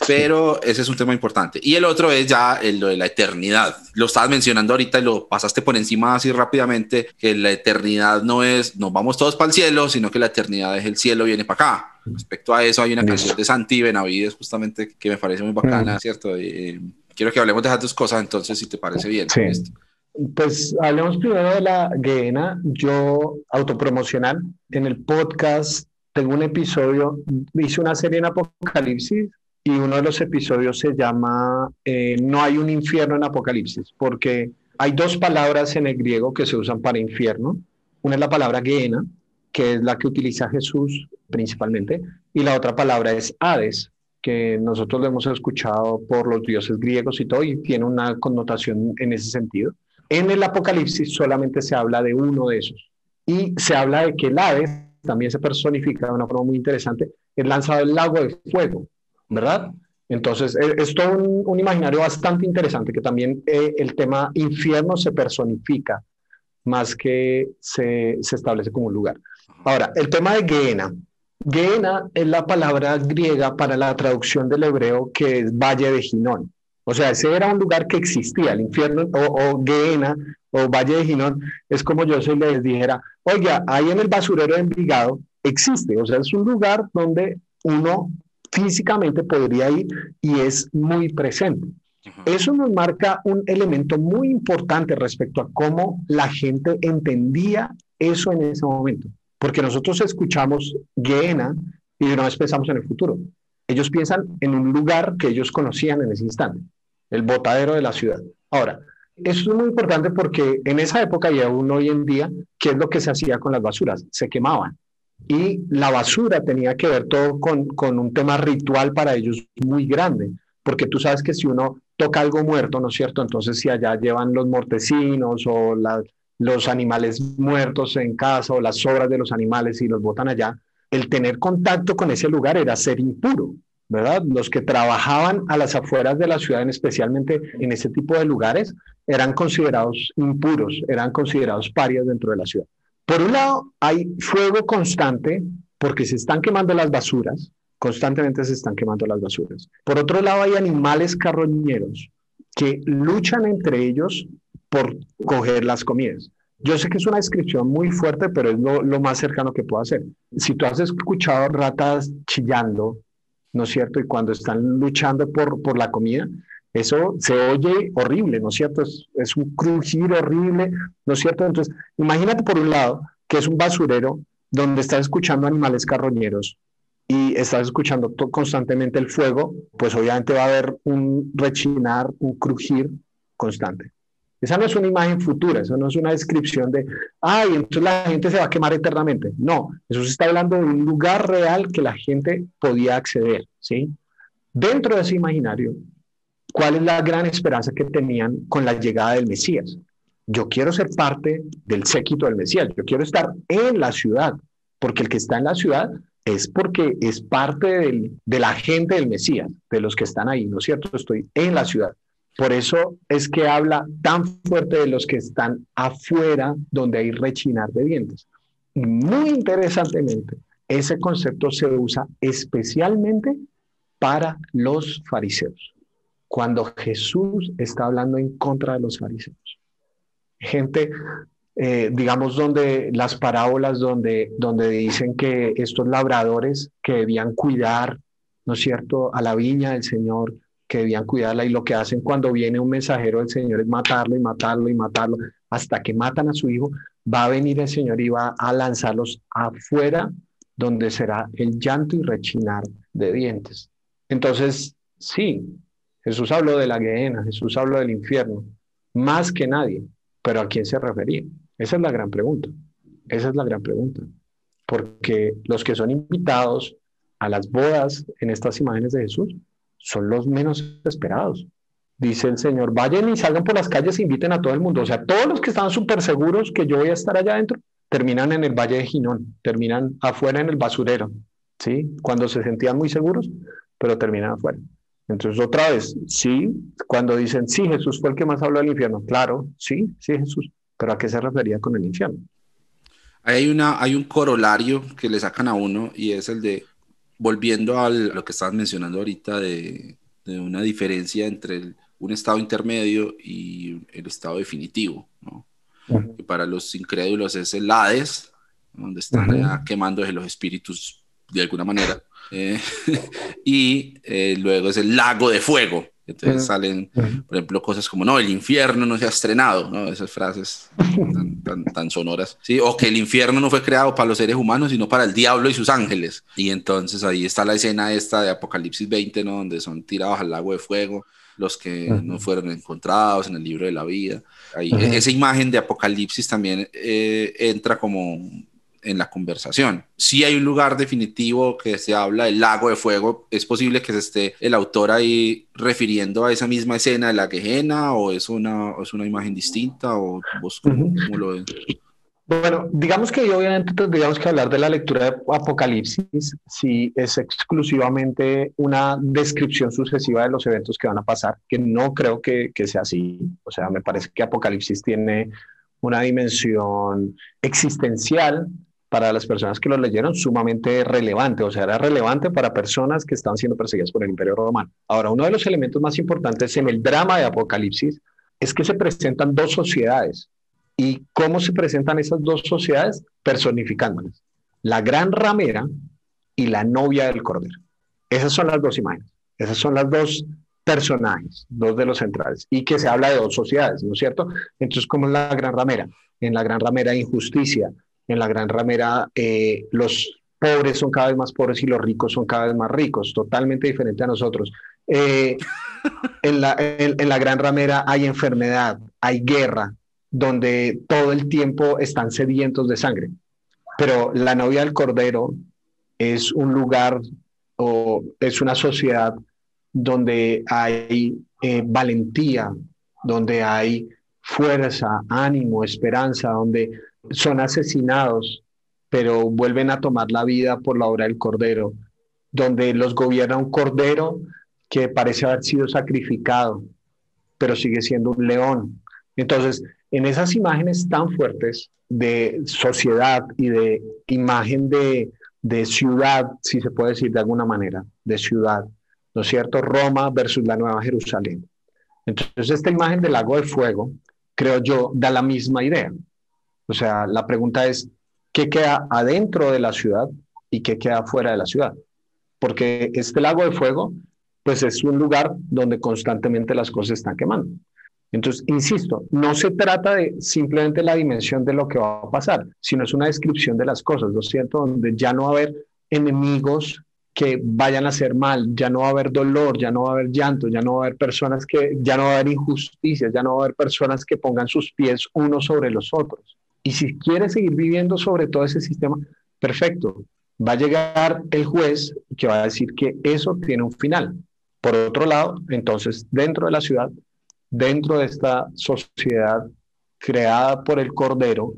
pero ese es un tema importante. Y el otro es ya el, lo de la eternidad. Lo estabas mencionando ahorita y lo pasaste por encima así rápidamente, que la eternidad no es, nos vamos todos para el cielo, sino que la eternidad es el cielo viene para acá. Respecto a eso hay una canción de Santi Benavides justamente que me parece muy bacana, ¿cierto? Y, quiero que hablemos de esas dos cosas entonces, si te parece bien. Sí. Pues hablemos primero de la Guena. Yo, autopromocional, en el podcast tengo un episodio, hice una serie en Apocalipsis y uno de los episodios se llama eh, No hay un infierno en Apocalipsis, porque hay dos palabras en el griego que se usan para infierno. Una es la palabra Gehenna, que es la que utiliza Jesús principalmente, y la otra palabra es Hades, que nosotros lo hemos escuchado por los dioses griegos y todo, y tiene una connotación en ese sentido. En el Apocalipsis solamente se habla de uno de esos. Y se habla de que el Hades también se personifica de una forma muy interesante, es lanzado el lago de fuego, ¿verdad? Entonces, e, es todo un, imaginario bastante interesante que también eh, el tema infierno se personifica más que se, se, establece como lugar. Ahora, el tema de Gehenna. Gehenna es la palabra griega para la traducción del hebreo que es Valle de Ginón. O sea, ese era un lugar que existía, el infierno o, o Gehenna o Valle de Ginón, es como yo se les dijera, oiga, ahí en el basurero de Envigado existe, o sea, es un lugar donde uno físicamente podría ir y es muy presente. Eso nos marca un elemento muy importante respecto a cómo la gente entendía eso en ese momento, porque nosotros escuchamos Gehenna y de una vez pensamos en el futuro. Ellos piensan en un lugar que ellos conocían en ese instante el botadero de la ciudad. Ahora, eso es muy importante porque en esa época y aún hoy en día, ¿qué es lo que se hacía con las basuras? Se quemaban. Y la basura tenía que ver todo con, con un tema ritual para ellos muy grande, porque tú sabes que si uno toca algo muerto, ¿no es cierto? Entonces si allá llevan los mortecinos o los animales muertos en casa o las sobras de los animales y los botan allá, el tener contacto con ese lugar era ser impuro. ¿Verdad? Los que trabajaban a las afueras de la ciudad, especialmente en ese tipo de lugares, eran considerados impuros, eran considerados parias dentro de la ciudad. Por un lado, hay fuego constante porque se están quemando las basuras, constantemente se están quemando las basuras. Por otro lado, hay animales carroñeros que luchan entre ellos por coger las comidas. Yo sé que es una descripción muy fuerte, pero es lo, lo más cercano que puedo hacer. Si tú has escuchado ratas chillando, ¿no es cierto? Y cuando están luchando por, por la comida, eso se oye horrible, ¿no es cierto? Es, es, un crujir horrible, ¿no es cierto? Entonces, imagínate por un lado que es un basurero donde estás escuchando animales carroñeros y estás escuchando constantemente el fuego, pues obviamente va a haber un rechinar, un crujir constante. Esa no es una imagen futura, eso no es una descripción de, ay, entonces la gente se va a quemar eternamente. No, eso se está hablando de un lugar real que la gente podía acceder, ¿sí? Dentro de ese imaginario, ¿cuál es la gran esperanza que tenían con la llegada del Mesías? Yo quiero ser parte del séquito del Mesías, yo quiero estar en la ciudad, porque el que está en la ciudad es porque es parte de la gente del Mesías, de los que están ahí, ¿no es cierto? Estoy en la ciudad. Por eso es que habla tan fuerte de los que están afuera, donde hay rechinar de dientes. Y muy interesantemente, ese concepto se usa especialmente para los fariseos, cuando Jesús está hablando en contra de los fariseos. Gente, eh, digamos, donde las parábolas donde, donde dicen que estos labradores que debían cuidar, ¿no es cierto?, a la viña del Señor, que debían cuidarla y lo que hacen cuando viene un mensajero del Señor es matarlo y matarlo y matarlo hasta que matan a su hijo, va a venir el Señor y va a lanzarlos afuera donde será el llanto y rechinar de dientes. Entonces, sí, Jesús habló de la Gehenna, Jesús habló del infierno, más que nadie, pero ¿a quién se refería? Esa es la gran pregunta. Esa es la gran pregunta. Porque los que son invitados a las bodas en estas imágenes de Jesús son los menos esperados. Dice el Señor, vayan y salgan por las calles e inviten a todo el mundo. O sea, todos los que están súper seguros que yo voy a estar allá adentro, terminan en el Valle de Ginón, terminan afuera en el basurero, ¿sí? Cuando se sentían muy seguros, pero terminan afuera. Entonces, otra vez, sí, cuando dicen, sí, Jesús fue el que más habló del infierno, claro, sí, sí, Jesús, pero ¿a qué se refería con el infierno? Hay, una, hay un corolario que le sacan a uno y es el de, volviendo a lo que estabas mencionando ahorita de, de una diferencia entre un estado intermedio y el estado definitivo, ¿no? que para los incrédulos es el Hades, donde están quemándose los espíritus de alguna manera. Eh, *laughs* y eh, luego es el lago de fuego. Entonces salen, por ejemplo, cosas como, no, el infierno no se ha estrenado, ¿no? Esas frases tan, tan, sonoras, ¿sí? O que el infierno no fue creado para los seres humanos, sino para el diablo y sus ángeles. Y entonces ahí está la escena esta de Apocalipsis 20, ¿no? Donde son tirados al lago de fuego los que no fueron encontrados en el libro de la vida. Ahí, Esa imagen de Apocalipsis también eh, entra como en la conversación. Si hay un lugar definitivo que se habla del lago de fuego, ¿es posible que se esté el autor ahí refiriendo a esa misma escena de la quejena o es una, es una imagen distinta o vos cómo, lo ves? Bueno, digamos que obviamente tendríamos que hablar de la lectura de Apocalipsis si es exclusivamente una descripción sucesiva de los eventos que van a pasar, que no creo que, que sea así. O sea, me parece que Apocalipsis tiene una dimensión existencial para las personas que lo leyeron sumamente relevante, o sea, era relevante para personas que estaban siendo perseguidas por el Imperio Romano. Ahora, uno de los elementos más importantes en el drama de Apocalipsis es que se presentan dos sociedades. ¿Y cómo se presentan esas dos sociedades? Personificándolas. La gran ramera y la novia del cordero. Esas son las dos imágenes. Esas son las dos personajes, dos de los centrales. Y que se habla de dos sociedades, ¿no es cierto? Entonces, ¿cómo es la gran ramera? En la gran ramera injusticia, en la gran ramera eh, los pobres son cada vez más pobres y los ricos son cada vez más ricos, totalmente diferente a nosotros. Eh, *laughs* en, la, en, la gran ramera hay enfermedad, hay guerra, donde todo el tiempo están sedientos de sangre. Pero la novia del Cordero es un lugar o es una sociedad donde hay eh, valentía, donde hay fuerza, ánimo, esperanza, donde son asesinados, pero vuelven a tomar la vida por la obra del Cordero, donde los gobierna un Cordero que parece haber sido sacrificado, pero sigue siendo un león. Entonces, en esas imágenes tan fuertes de sociedad y de imagen de, de ciudad, si se puede decir de alguna manera, de ciudad, ¿no es cierto? Roma versus la Nueva Jerusalén. Entonces, esta imagen del lago de fuego, creo yo, da la misma idea. O sea, la pregunta es, ¿qué queda adentro de la ciudad y qué queda fuera de la ciudad? Porque este lago de fuego, pues es un lugar donde constantemente las cosas están quemando. Entonces, insisto, no se trata de simplemente la dimensión de lo que va a pasar, sino es una descripción de las cosas, ¿lo siento? Donde ya no va a haber enemigos que vayan a hacer mal, ya no va a haber dolor, ya no va a haber llanto, ya no va a haber personas que, ya no va a haber injusticias, ya no va a haber personas que pongan sus pies unos sobre los otros. Y si quiere seguir viviendo sobre todo ese sistema, perfecto. Va a llegar el juez que va a decir que eso tiene un final. Por otro lado, entonces, dentro de la ciudad, dentro de esta sociedad creada por el Cordero,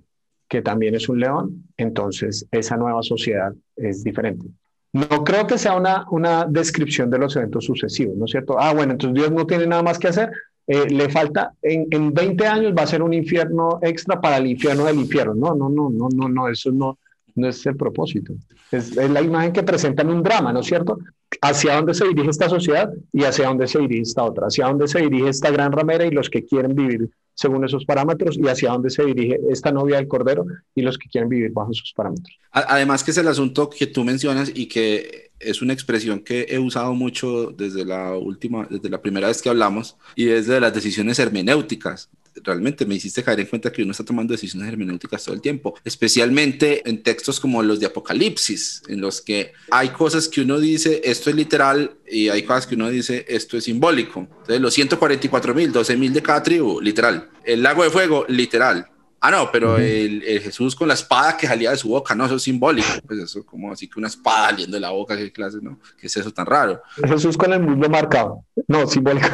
que también es un león, entonces esa nueva sociedad es diferente. No creo que sea una, una descripción de los eventos sucesivos, ¿no es cierto? Ah, bueno, entonces Dios no tiene nada más que hacer, eh, le falta, en, en 20 años va a ser un infierno extra para el infierno del infierno. No, no, no, no, no, no, eso no, no es el propósito. Es, es, la imagen que presentan un drama, ¿no es cierto? Hacia dónde se dirige esta sociedad y hacia dónde se dirige esta otra, hacia dónde se dirige esta gran ramera y los que quieren vivir según esos parámetros y hacia dónde se dirige esta novia del Cordero y los que quieren vivir bajo esos parámetros. Además que es el asunto que tú mencionas y que es una expresión que he usado mucho desde la última, desde la primera vez que hablamos, y es de las decisiones hermenéuticas. Realmente me hiciste caer en cuenta que uno está tomando decisiones hermenéuticas todo el tiempo, especialmente en textos como los de Apocalipsis, en los que hay cosas que uno dice, esto es literal, y hay cosas que uno dice, esto es simbólico. Entonces, los 144 mil, 12 mil de cada tribu, literal. El lago de fuego, literal Ah, no, pero el, Jesús con la espada que salía de su boca, no, eso es simbólico. Pues eso, como así que una espada saliendo de la boca, qué clase, ¿no? ¿Qué es eso tan raro? Jesús con el muslo marcado. No, simbólico.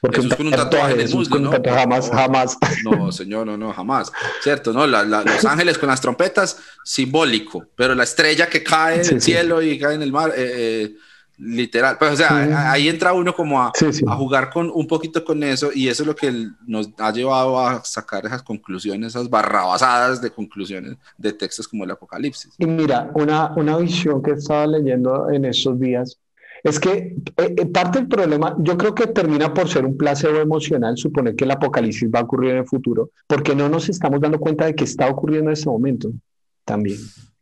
Porque Jesús con un tatuaje en el muslo, ¿no? Jamás, jamás. No, señor, no, no, jamás. Cierto, ¿no? los ángeles con las trompetas, simbólico. Pero la estrella que cae del cielo y cae en el mar, eh, eh literal. Pues, o sea, ahí entra uno como a, a, jugar con un poquito con eso y eso es lo que nos ha llevado a sacar esas conclusiones, esas barrabasadas de conclusiones de textos como el Apocalipsis. Y mira, una, una visión que estaba leyendo en esos días es que eh, eh, parte del problema, yo creo que termina por ser un placebo emocional suponer que el apocalipsis va a ocurrir en el futuro, porque no nos estamos dando cuenta de que está ocurriendo en ese momento también.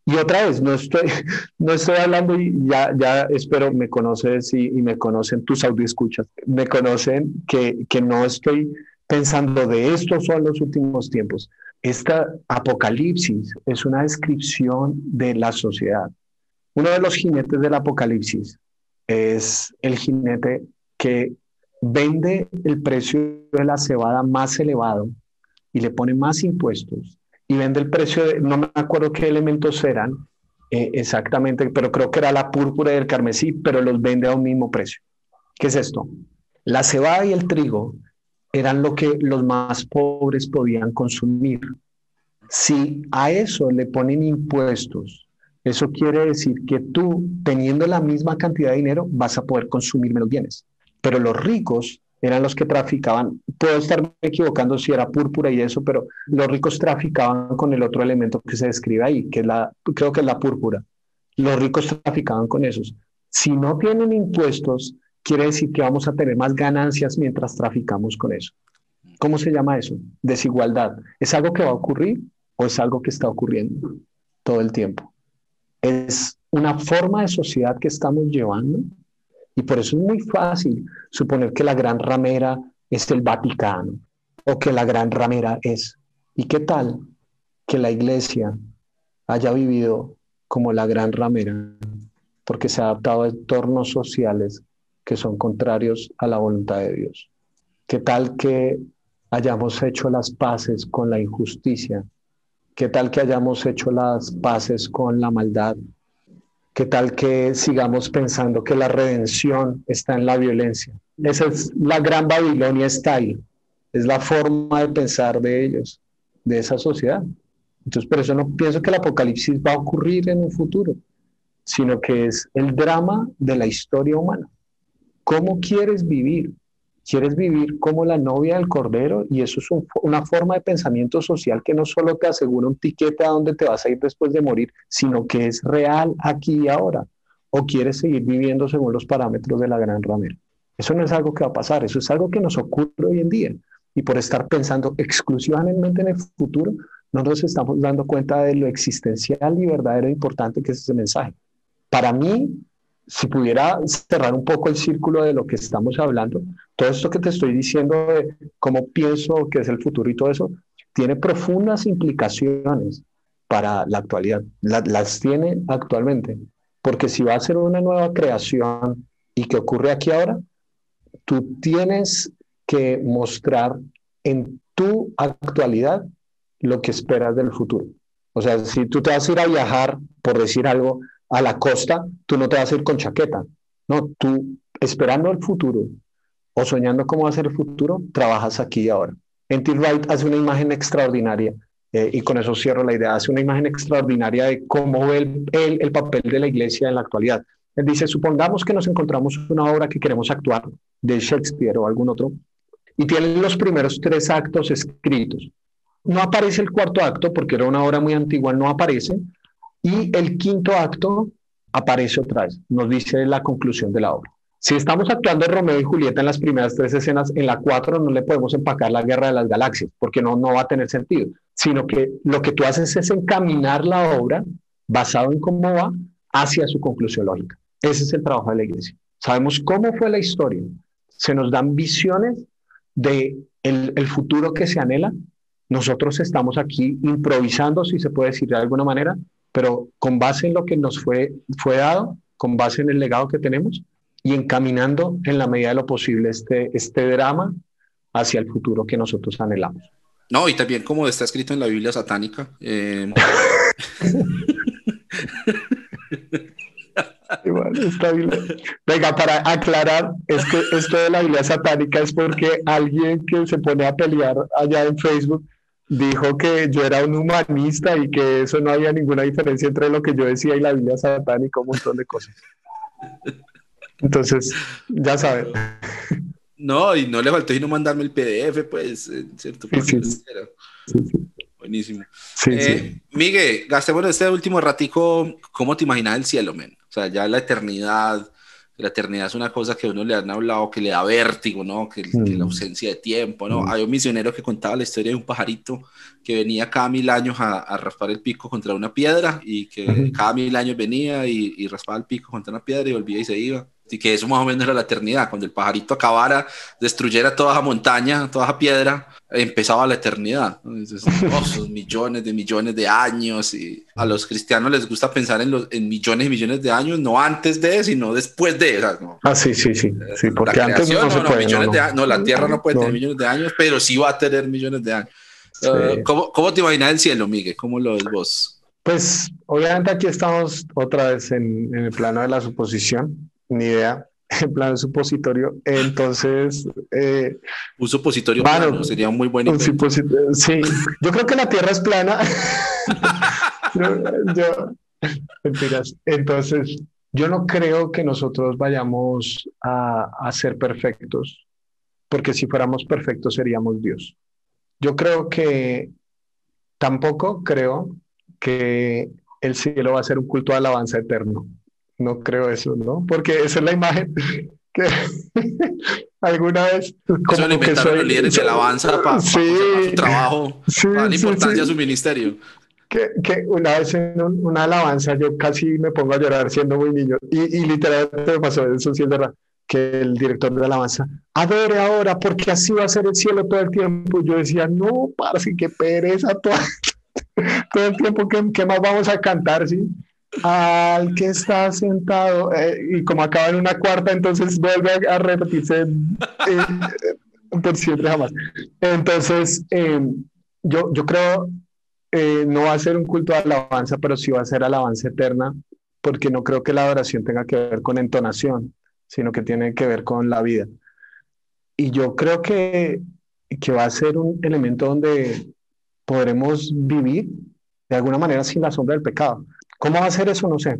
Y otra vez, no estoy, *laughs* no estoy hablando y ya, ya espero me conoces y, me conocen tus escuchas me conocen que, que no estoy pensando de estos son los últimos tiempos. Esta apocalipsis es una descripción de la sociedad. Uno de los jinetes del apocalipsis es el jinete que vende el precio de la cebada más elevado y le pone más impuestos y vende el precio de, no me acuerdo qué elementos eran eh, exactamente, pero creo que era la púrpura y el carmesí, pero los vende a un mismo precio. ¿Qué es esto? La cebada y el trigo eran lo que los más pobres podían consumir. Si a eso le ponen impuestos, eso quiere decir que tú, teniendo la misma cantidad de dinero, vas a poder consumir menos bienes. Pero los ricos eran los que traficaban. Puedo estar equivocando si era púrpura y eso, pero los ricos traficaban con el otro elemento que se describe ahí, que la, creo que es la púrpura. Los ricos traficaban con esos. Si no tienen impuestos, quiere decir que vamos a tener más ganancias mientras traficamos con eso. ¿Cómo se llama eso? Desigualdad. ¿Es algo que va a ocurrir o es algo que está ocurriendo todo el tiempo? Es una forma de sociedad que estamos llevando y por eso es muy fácil suponer que la gran ramera es el Vaticano o que la gran ramera es. ¿Y qué tal que la iglesia haya vivido como la gran ramera? Porque se ha adaptado a entornos sociales que son contrarios a la voluntad de Dios. ¿Qué tal que hayamos hecho las paces con la injusticia? ¿Qué tal que hayamos hecho las paces con la maldad? ¿Qué tal que sigamos pensando que la redención está en la violencia? Esa es la gran Babilonia style, es la forma de pensar de ellos, de esa sociedad. Entonces, por eso no pienso que el apocalipsis va a ocurrir en un futuro, sino que es el drama de la historia humana. ¿Cómo quieres vivir? Quieres vivir como la novia del cordero y eso es una forma de pensamiento social que no solo te asegura un tiquete a dónde te vas a ir después de morir, sino que es real aquí y ahora. O quieres seguir viviendo según los parámetros de la gran ramera. Eso no es algo que va a pasar, eso es algo que nos ocurre hoy en día. Y por estar pensando exclusivamente en el futuro, no nos estamos dando cuenta de lo existencial y verdadero e importante que es ese mensaje. Para mí, si pudiera cerrar un poco el círculo de lo que estamos hablando, todo esto que te estoy diciendo de cómo pienso que es el futuro y todo eso, tiene profundas implicaciones para la actualidad. las tiene actualmente. Porque si va a ser una nueva creación y que ocurre aquí ahora, tú tienes que mostrar en tu actualidad lo que esperas del futuro. O sea, si tú te vas a ir a viajar, por decir algo, a la costa, tú no te vas a ir con chaqueta. No, tú esperando el futuro o soñando cómo va a ser el futuro, trabajas aquí y ahora. N.T. Wright hace una imagen extraordinaria eh, y con eso cierro la idea, hace una imagen extraordinaria de cómo ve el, el, papel de la iglesia en la actualidad. Él dice, supongamos que nos encontramos una obra que queremos actuar de Shakespeare o algún otro y tienen los primeros tres actos escritos. No aparece el cuarto acto porque era una obra muy antigua, no aparece, y el quinto acto aparece otra vez, nos dice la conclusión de la obra. Si estamos actuando Romeo y Julieta en las primeras tres escenas, en la cuatro no le podemos empacar la guerra de las galaxias, porque no, no va a tener sentido, sino que lo que tú haces es encaminar la obra basado en cómo va hacia su conclusión lógica. Ese es el trabajo de la iglesia. Sabemos cómo fue la historia. Se nos dan visiones de el, el futuro que se anhela. Nosotros estamos aquí improvisando, si se puede decir de alguna manera, pero con base en lo que nos fue, fue dado, con base en el legado que tenemos y encaminando en la medida de lo posible este, este drama hacia el futuro que nosotros anhelamos. No, y también como está escrito en la Biblia satánica. Eh... *laughs* Venga, para aclarar, es que esto de la Biblia satánica es porque alguien que se pone a pelear allá en Facebook dijo que yo era un humanista y que eso no había ninguna diferencia entre lo que yo decía y la Biblia satánica, un montón de cosas. Entonces, ya saben. No, y no le faltó no mandarme el PDF, pues, cierto. Sí, sí. Buenísimo. Eh, Miguel, gastemos este último ratico, ¿cómo te imaginas el cielo, men? O sea, ya la eternidad, la eternidad es una cosa que a uno le han hablado que le da vértigo, ¿no? Que, la mm. ausencia de tiempo, ¿no? Mm. Hay un misionero que contaba la historia de un pajarito que venía cada mil años a, raspar el pico contra una piedra y que cada mil años venía y, y raspaba el pico contra una piedra y volvía y se iba y que eso más o menos era la eternidad, cuando el pajarito acabara, destruyera toda esa montaña, toda esa piedra, empezaba la eternidad. Entonces, oh, *laughs* millones de millones de años y a los cristianos les gusta pensar en, los, en millones y millones de años, no antes de, sino después de. ¿no? Ah, sí, sí, sí, sí porque antes no, se puede, millones de, no, la Tierra no puede tener millones de años, pero sí va a tener millones de años. Uh, ¿cómo, ¿cómo, te imaginas el cielo, Miguel? ¿Cómo lo ves vos? Pues obviamente aquí estamos otra vez en, en el plano de la suposición ni idea, *laughs* en plan supositorio. Entonces. Eh, un supositorio plano sería muy bueno. Sí, yo creo que la Tierra es plana. *laughs* Entonces, yo no creo que nosotros vayamos a, a ser perfectos, porque si fuéramos perfectos seríamos Dios. Yo creo que tampoco creo que el cielo va a ser un culto de alabanza eterno no creo eso, ¿no? Porque esa es la imagen *laughs* que *laughs* alguna vez... Como eso lo que soy, los líderes de alabanza para, sí, su trabajo, para la importancia de su ministerio. Que, que, una vez en una alabanza yo casi me pongo a llorar siendo muy niño y, y literalmente me pasó eso, sí es verdad, que el director de la alabanza, adore ahora porque así va a ser el cielo todo el tiempo. Yo decía, no, para que pereza *laughs* todo, todo el tiempo, ¿qué, ¿qué, más vamos a cantar? ¿sí? Al que está sentado eh, y como acaba en una cuarta, entonces vuelve a, repetirse eh, por siempre jamás. Entonces, em, yo, yo creo eh, no va a ser un culto de alabanza, pero sí va a ser alabanza eterna, porque no creo que la adoración tenga que ver con entonación, sino que tiene que ver con la vida. Y yo creo que, que va a ser un elemento donde podremos vivir de alguna manera sin la sombra del pecado. ¿Cómo va a ser eso? No sé.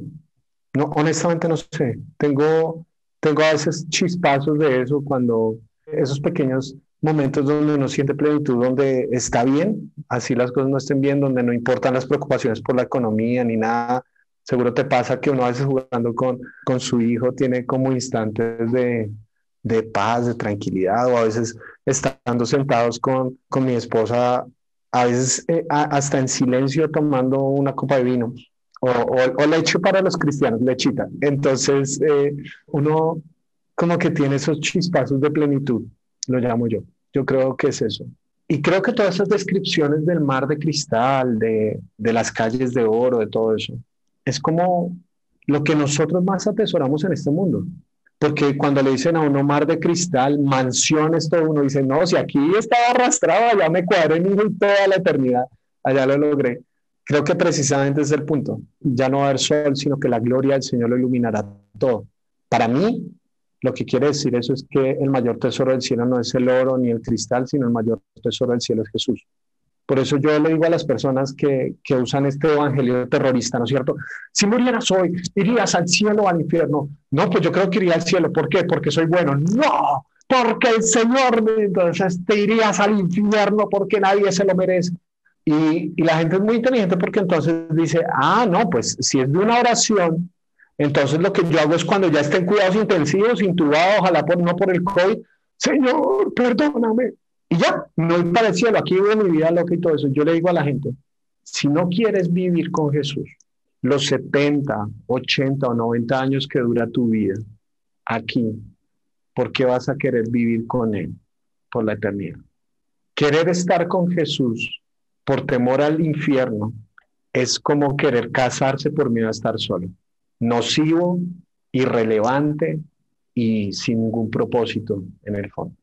No, honestamente no sé. Tengo, tengo a veces chispazos de eso cuando esos pequeños momentos donde uno siente plenitud, donde está bien, así las cosas no estén bien, donde no importan las preocupaciones por la economía ni nada. Seguro te pasa que uno a veces jugando con, con su hijo tiene como instantes de, de paz, de tranquilidad, o a veces estando sentados con, con mi esposa, a veces eh, hasta en silencio tomando una copa de vino o, o, leche para los cristianos, lechita. Entonces, eh, uno como que tiene esos chispazos de plenitud, lo llamo yo. Yo creo que es eso. Y creo que todas esas descripciones del mar de cristal, de, de las calles de oro, de todo eso, es como lo que nosotros más atesoramos en este mundo. Porque cuando le dicen a uno mar de cristal, mansiones, todo uno dice, no, si aquí estaba arrastrado, allá me cuadré mi toda la eternidad, allá lo logré. Creo que precisamente es el punto. Ya no va a haber sol, sino que la gloria del Señor lo iluminará todo. Para mí, lo que quiere decir eso es que el mayor tesoro del cielo no es el oro ni el cristal, sino el mayor tesoro del cielo es Jesús. Por eso yo le digo a las personas que, que usan este evangelio terrorista, ¿no es cierto? Si murieras hoy, ¿irías al cielo o al infierno? No, pues yo creo que iría al cielo. ¿Por qué? Porque soy bueno. No, porque el Señor, entonces te irías al infierno porque nadie se lo merece. Y, la gente es muy inteligente porque entonces dice, ah, no, pues si es de una oración, entonces lo que yo hago es cuando ya estén cuidados intensivos, intubado, ojalá por, no por el COVID, Señor, perdóname. Y ya, no es para el cielo, aquí vivo mi vida loca y todo eso. Yo le digo a la gente, si no quieres vivir con Jesús, los 70, 80 o 90 años que dura tu vida aquí, ¿por qué vas a querer vivir con Él por la eternidad? Querer estar con Jesús por temor al infierno es como querer casarse por miedo a estar solo. Nocivo, irrelevante y sin ningún propósito en el fondo.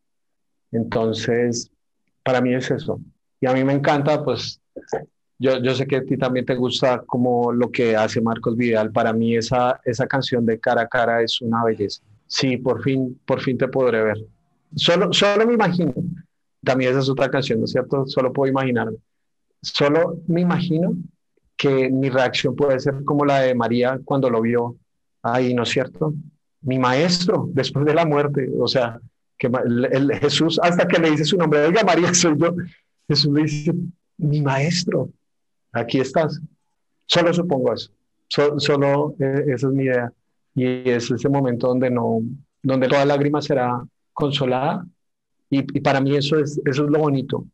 Entonces, para mí es eso. Y a mí me encanta, pues, yo, yo sé que a ti también te gusta como lo que hace Marcos Vidal. Para mí esa, esa canción de cara a cara es una belleza. Sí, por fin, por fin te podré ver. Solo, solo me imagino. También esa es otra canción, ¿no es cierto? Solo puedo imaginarme. Solo me imagino que mi reacción puede ser como la de María cuando lo vio ahí, ¿no es cierto? Mi maestro, después de la muerte, o sea, que Jesús, hasta que le dice su nombre, oiga María, *laughs* soy yo, Jesús le dice, mi maestro, aquí estás. Solo supongo eso, solo eh, esa es mi idea. Y es ese momento donde, no, donde toda lágrima será consolada. Y, para mí eso es, eso es lo bonito.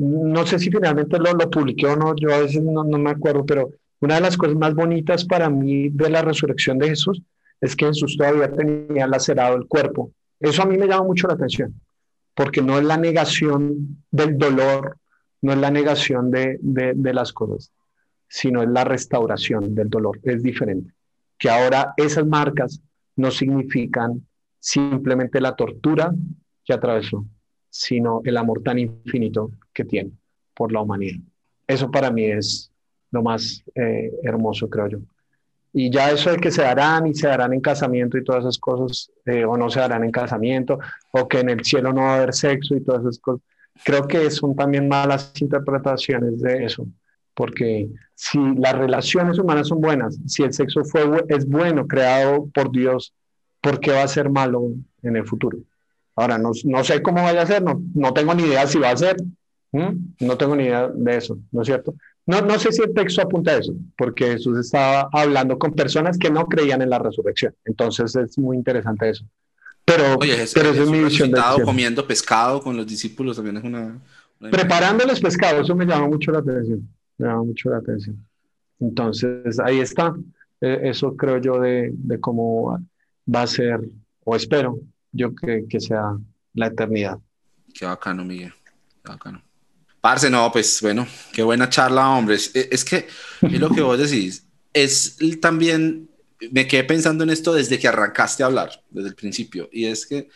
No sé si finalmente lo, lo publiqué o no, yo a veces no, no me acuerdo, pero una de las cosas más bonitas para mí de la resurrección de Jesús es que Jesús todavía tenía lacerado el cuerpo. Eso a mí me llama mucho la atención, porque no es la negación del dolor, no es la negación de, de, de las cosas, sino es la restauración del dolor. Es diferente. Que ahora esas marcas no significan simplemente la tortura que atravesó, sino el amor tan infinito que tiene por la humanidad. Eso para mí es lo más eh, hermoso, creo yo. Y ya eso de que se darán y se darán en casamiento y todas esas cosas, eh, o no se darán en casamiento, o que en el cielo no va a haber sexo y todas esas cosas, creo que son también malas interpretaciones de eso, porque si las relaciones humanas son buenas, si el sexo fue, es bueno, creado por Dios, ¿por qué va a ser malo en el futuro? Ahora, no, no sé cómo vaya a ser, no, no tengo ni idea si va a ser, no tengo ni idea de eso, ¿no es cierto? No, no sé si el texto apunta a eso, porque Jesús estaba hablando con personas que no creían en la resurrección. Entonces es muy interesante eso. Pero, Oye, pero es mi visión. comiendo pescado con los discípulos también es una, Preparándoles pescado, eso me llama mucho la atención. Me llama mucho la atención. Entonces ahí está. E, eso creo yo de, de cómo va a ser, o espero yo que, que sea la eternidad. Qué bacano, Miguel. Qué bacano. Parce, no, pues bueno, qué buena charla, hombre. Es, que es lo que vos *laughs* decís. Es también, me quedé pensando en esto desde que arrancaste a hablar, desde el principio, y es que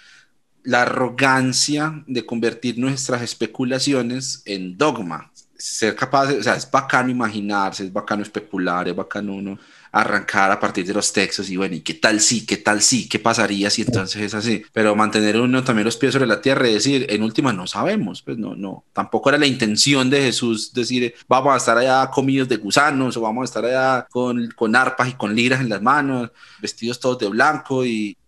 la arrogancia de convertir nuestras especulaciones en dogma. Ser capaz, o sea, es bacano imaginarse, es bacano especular, es bacano uno arrancar a partir de los textos y bueno, ¿y qué tal sí? ¿Qué tal sí? ¿Qué pasaría si entonces es así? Pero mantener uno también los pies sobre la tierra y decir, en última no sabemos, pues no, no, tampoco era la intención de Jesús decir, vamos a estar allá comidos de gusanos o vamos a estar allá con, con arpas y con liras en las manos, vestidos todos de blanco y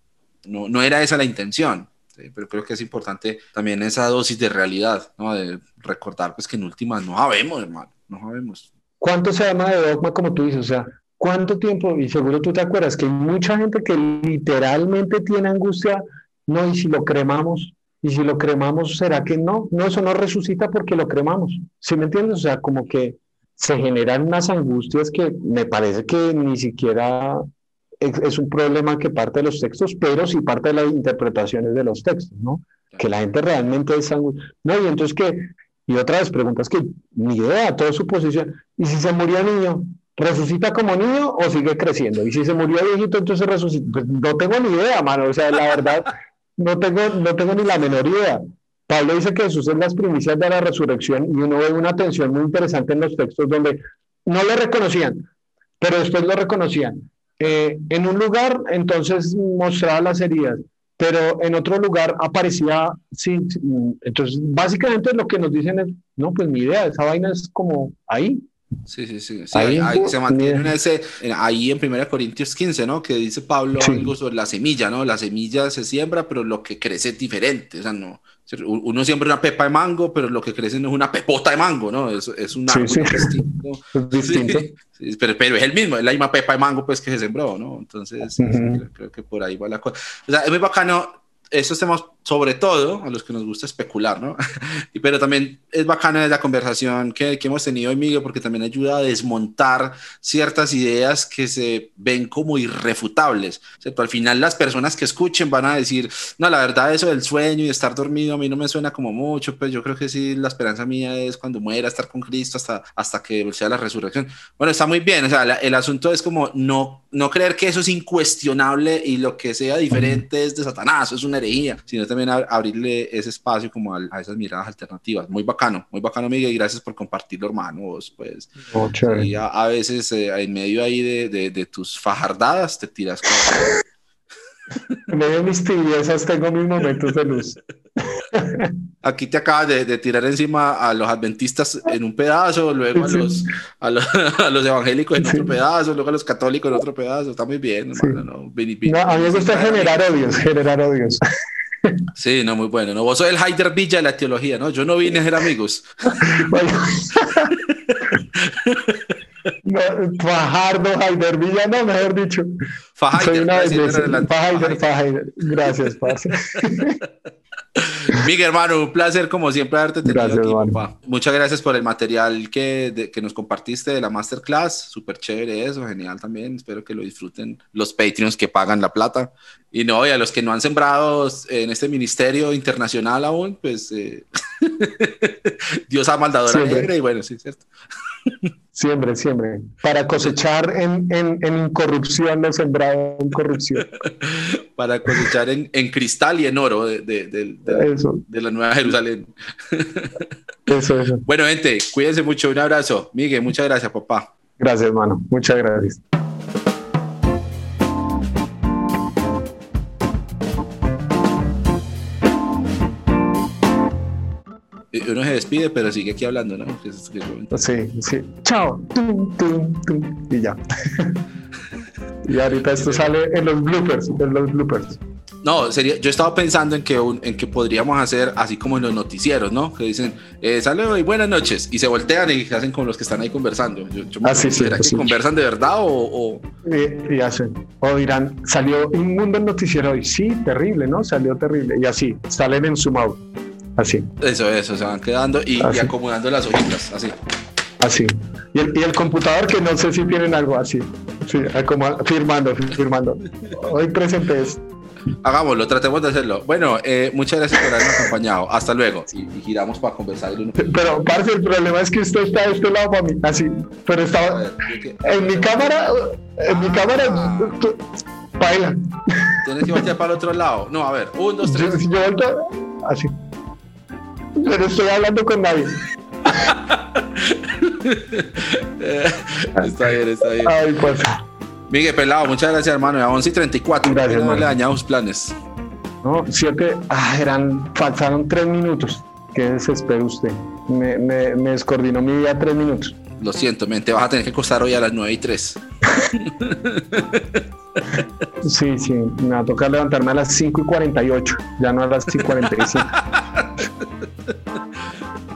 no, no era esa la intención. pero creo que es importante también esa dosis de realidad, ¿no? De recordar pues que en última no sabemos, hermano, no sabemos. ¿Cuánto se llama de dogma como tú dices? O sea, ¿Cuánto tiempo? Y seguro tú te acuerdas que hay mucha gente que literalmente tiene angustia, no, y si lo cremamos, y si lo cremamos, ¿será que no? No, eso no resucita porque lo cremamos. ¿Sí me entiendes? O sea, como que se generan unas angustias que me parece que ni siquiera es, un problema que parte de los textos, pero sí parte de las interpretaciones de los textos, ¿no? Que la gente realmente es angustia. No, y entonces que, y otra vez preguntas que ni idea, toda su posición. ¿Y si se murió el niño? ¿Resucita como niño o sigue creciendo? Y si se murió viejito, entonces resucita. Pues no tengo ni idea, mano. O sea, la verdad, *laughs* no tengo, no tengo ni la menor idea. Pablo dice que Jesús es las primicias de la resurrección y uno ve una tensión muy interesante en los textos donde no le reconocían, pero después lo reconocían. Eh, en un lugar, entonces mostraba las heridas, pero en otro lugar aparecía, sí, entonces básicamente lo que nos dicen es, no, pues mi idea, esa vaina es como ahí, Sí, sí, sí. ahí, se mantiene ese, ahí en 1 Corintios 15, ¿no? Que dice Pablo algo sobre la semilla, ¿no? La semilla se siembra, pero lo que crece es diferente. O sea, no. Uno siembra una pepa de mango, pero lo que crece no es una pepota de mango, ¿no? Es, es un árbol distinto. *laughs* distinto. Pero, pero, es el mismo, es la misma pepa de mango, pues, que se sembró, ¿no? Entonces, creo, creo, que por ahí va la cosa. O sea, es muy bacano estos temas, sobre todo a los que nos gusta especular, ¿no? *laughs* Pero también es bacana la conversación que, que, hemos tenido hoy, Miguel, porque también ayuda a desmontar ciertas ideas que se ven como irrefutables, ¿cierto? Al final las personas que escuchen van a decir, no, la verdad eso del sueño y estar dormido a mí no me suena como mucho, pues yo creo que sí, la esperanza mía es cuando muera, estar con Cristo hasta, hasta que sea la resurrección. Bueno, está muy bien, o sea, el asunto es como no, no creer que eso es incuestionable y lo que sea diferente es de Satanás, es una herejía, también abrirle ese espacio como a, esas miradas alternativas. Muy bacano, muy bacano, Miguel, y gracias por compartirlo, hermanos. Pues, y a, veces eh, en medio ahí de, de, tus fajardadas te tiras *laughs* En medio de mis tibiezas tengo mis momentos de luz. *laughs* Aquí te acabas de, tirar encima a los adventistas en un pedazo, luego a, los, *laughs* a, los, evangélicos en otro pedazo, luego a los católicos en otro pedazo. Está muy bien, hermano. ¿no? a mí me gusta generar odios, generar odios. Sí, no, muy bueno. ¿no? Vos sos el Haider Villa de la teología, ¿no? Yo no vine a ser amigos. *laughs* *laughs* No, Fajardo, Haider Villa, no, mejor dicho. Fajardo, Fajardo, Fajardo. Gracias, parce. *laughs* Miguel, hermano, un placer como siempre haberte tenido gracias, aquí, papá. Muchas gracias por el material que, que nos compartiste de la masterclass. Súper chévere eso, genial también. Espero que lo disfruten los Patreons que pagan la plata. Y no, y a los que no han sembrado en este ministerio internacional aún, pues eh, *laughs* Dios ha maldadora alegre y bueno, sí, cierto. Siempre, siempre. Para cosechar en, en, en incorrupción, no sembrado en corrupción. Para cosechar en, en, cristal y en oro de, de, de, la Nueva Jerusalén. Eso, eso. Bueno, gente, cuídense mucho. Un abrazo. Miguel, muchas gracias, papá. Gracias, hermano. Muchas gracias. Uno se despide, pero sigue aquí hablando, ¿no? Sí, sí. Chao. Y ya. *laughs* y ahorita esto sale en los bloopers, en los bloopers. No, sería, yo estaba pensando en que, en que podríamos hacer así como en los noticieros, ¿no? Que dicen, eh, sale hoy, buenas noches, y se voltean y hacen con los que están ahí conversando. Yo, ah, sí, sí, que conversan de verdad o...? Y, hacen, o dirán, salió un mundo en noticiero hoy, sí, terrible, ¿no? Salió terrible, y así, salen en su mouth. Así. Eso, eso, se van quedando y, acomodando las hojitas, así. Así. Y el, y el, computador que no sé si tienen algo así. Sí, como firmando, firmando. Hoy presentes. Hagámoslo, tratemos de hacerlo. Bueno, eh, muchas gracias por habernos acompañado. Hasta luego. Y, giramos para conversar. Pero, parce, el problema es que usted está de este lado para mí, así. Pero estaba. en mi cámara, en mi cámara. Ah. Baila. Tienes que voltear para el otro lado. No, a ver, un, dos, tres. Yo, yo así. Pero estoy hablando con nadie. está bien, está bien. Ay, pues. Miguel Pelado, muchas gracias, hermano. A 11 y 34. Gracias, no le dañamos planes. No, siete. Ah, eran. Faltaron tres minutos. Qué desespero usted. Me, me, me descoordinó mi día tres minutos. Lo siento, men, te vas a tener que acostar hoy a las 9 y 3. Sí, sí, me va a tocar levantarme a las 5 y 48, ya no a las 5 y 45. *laughs*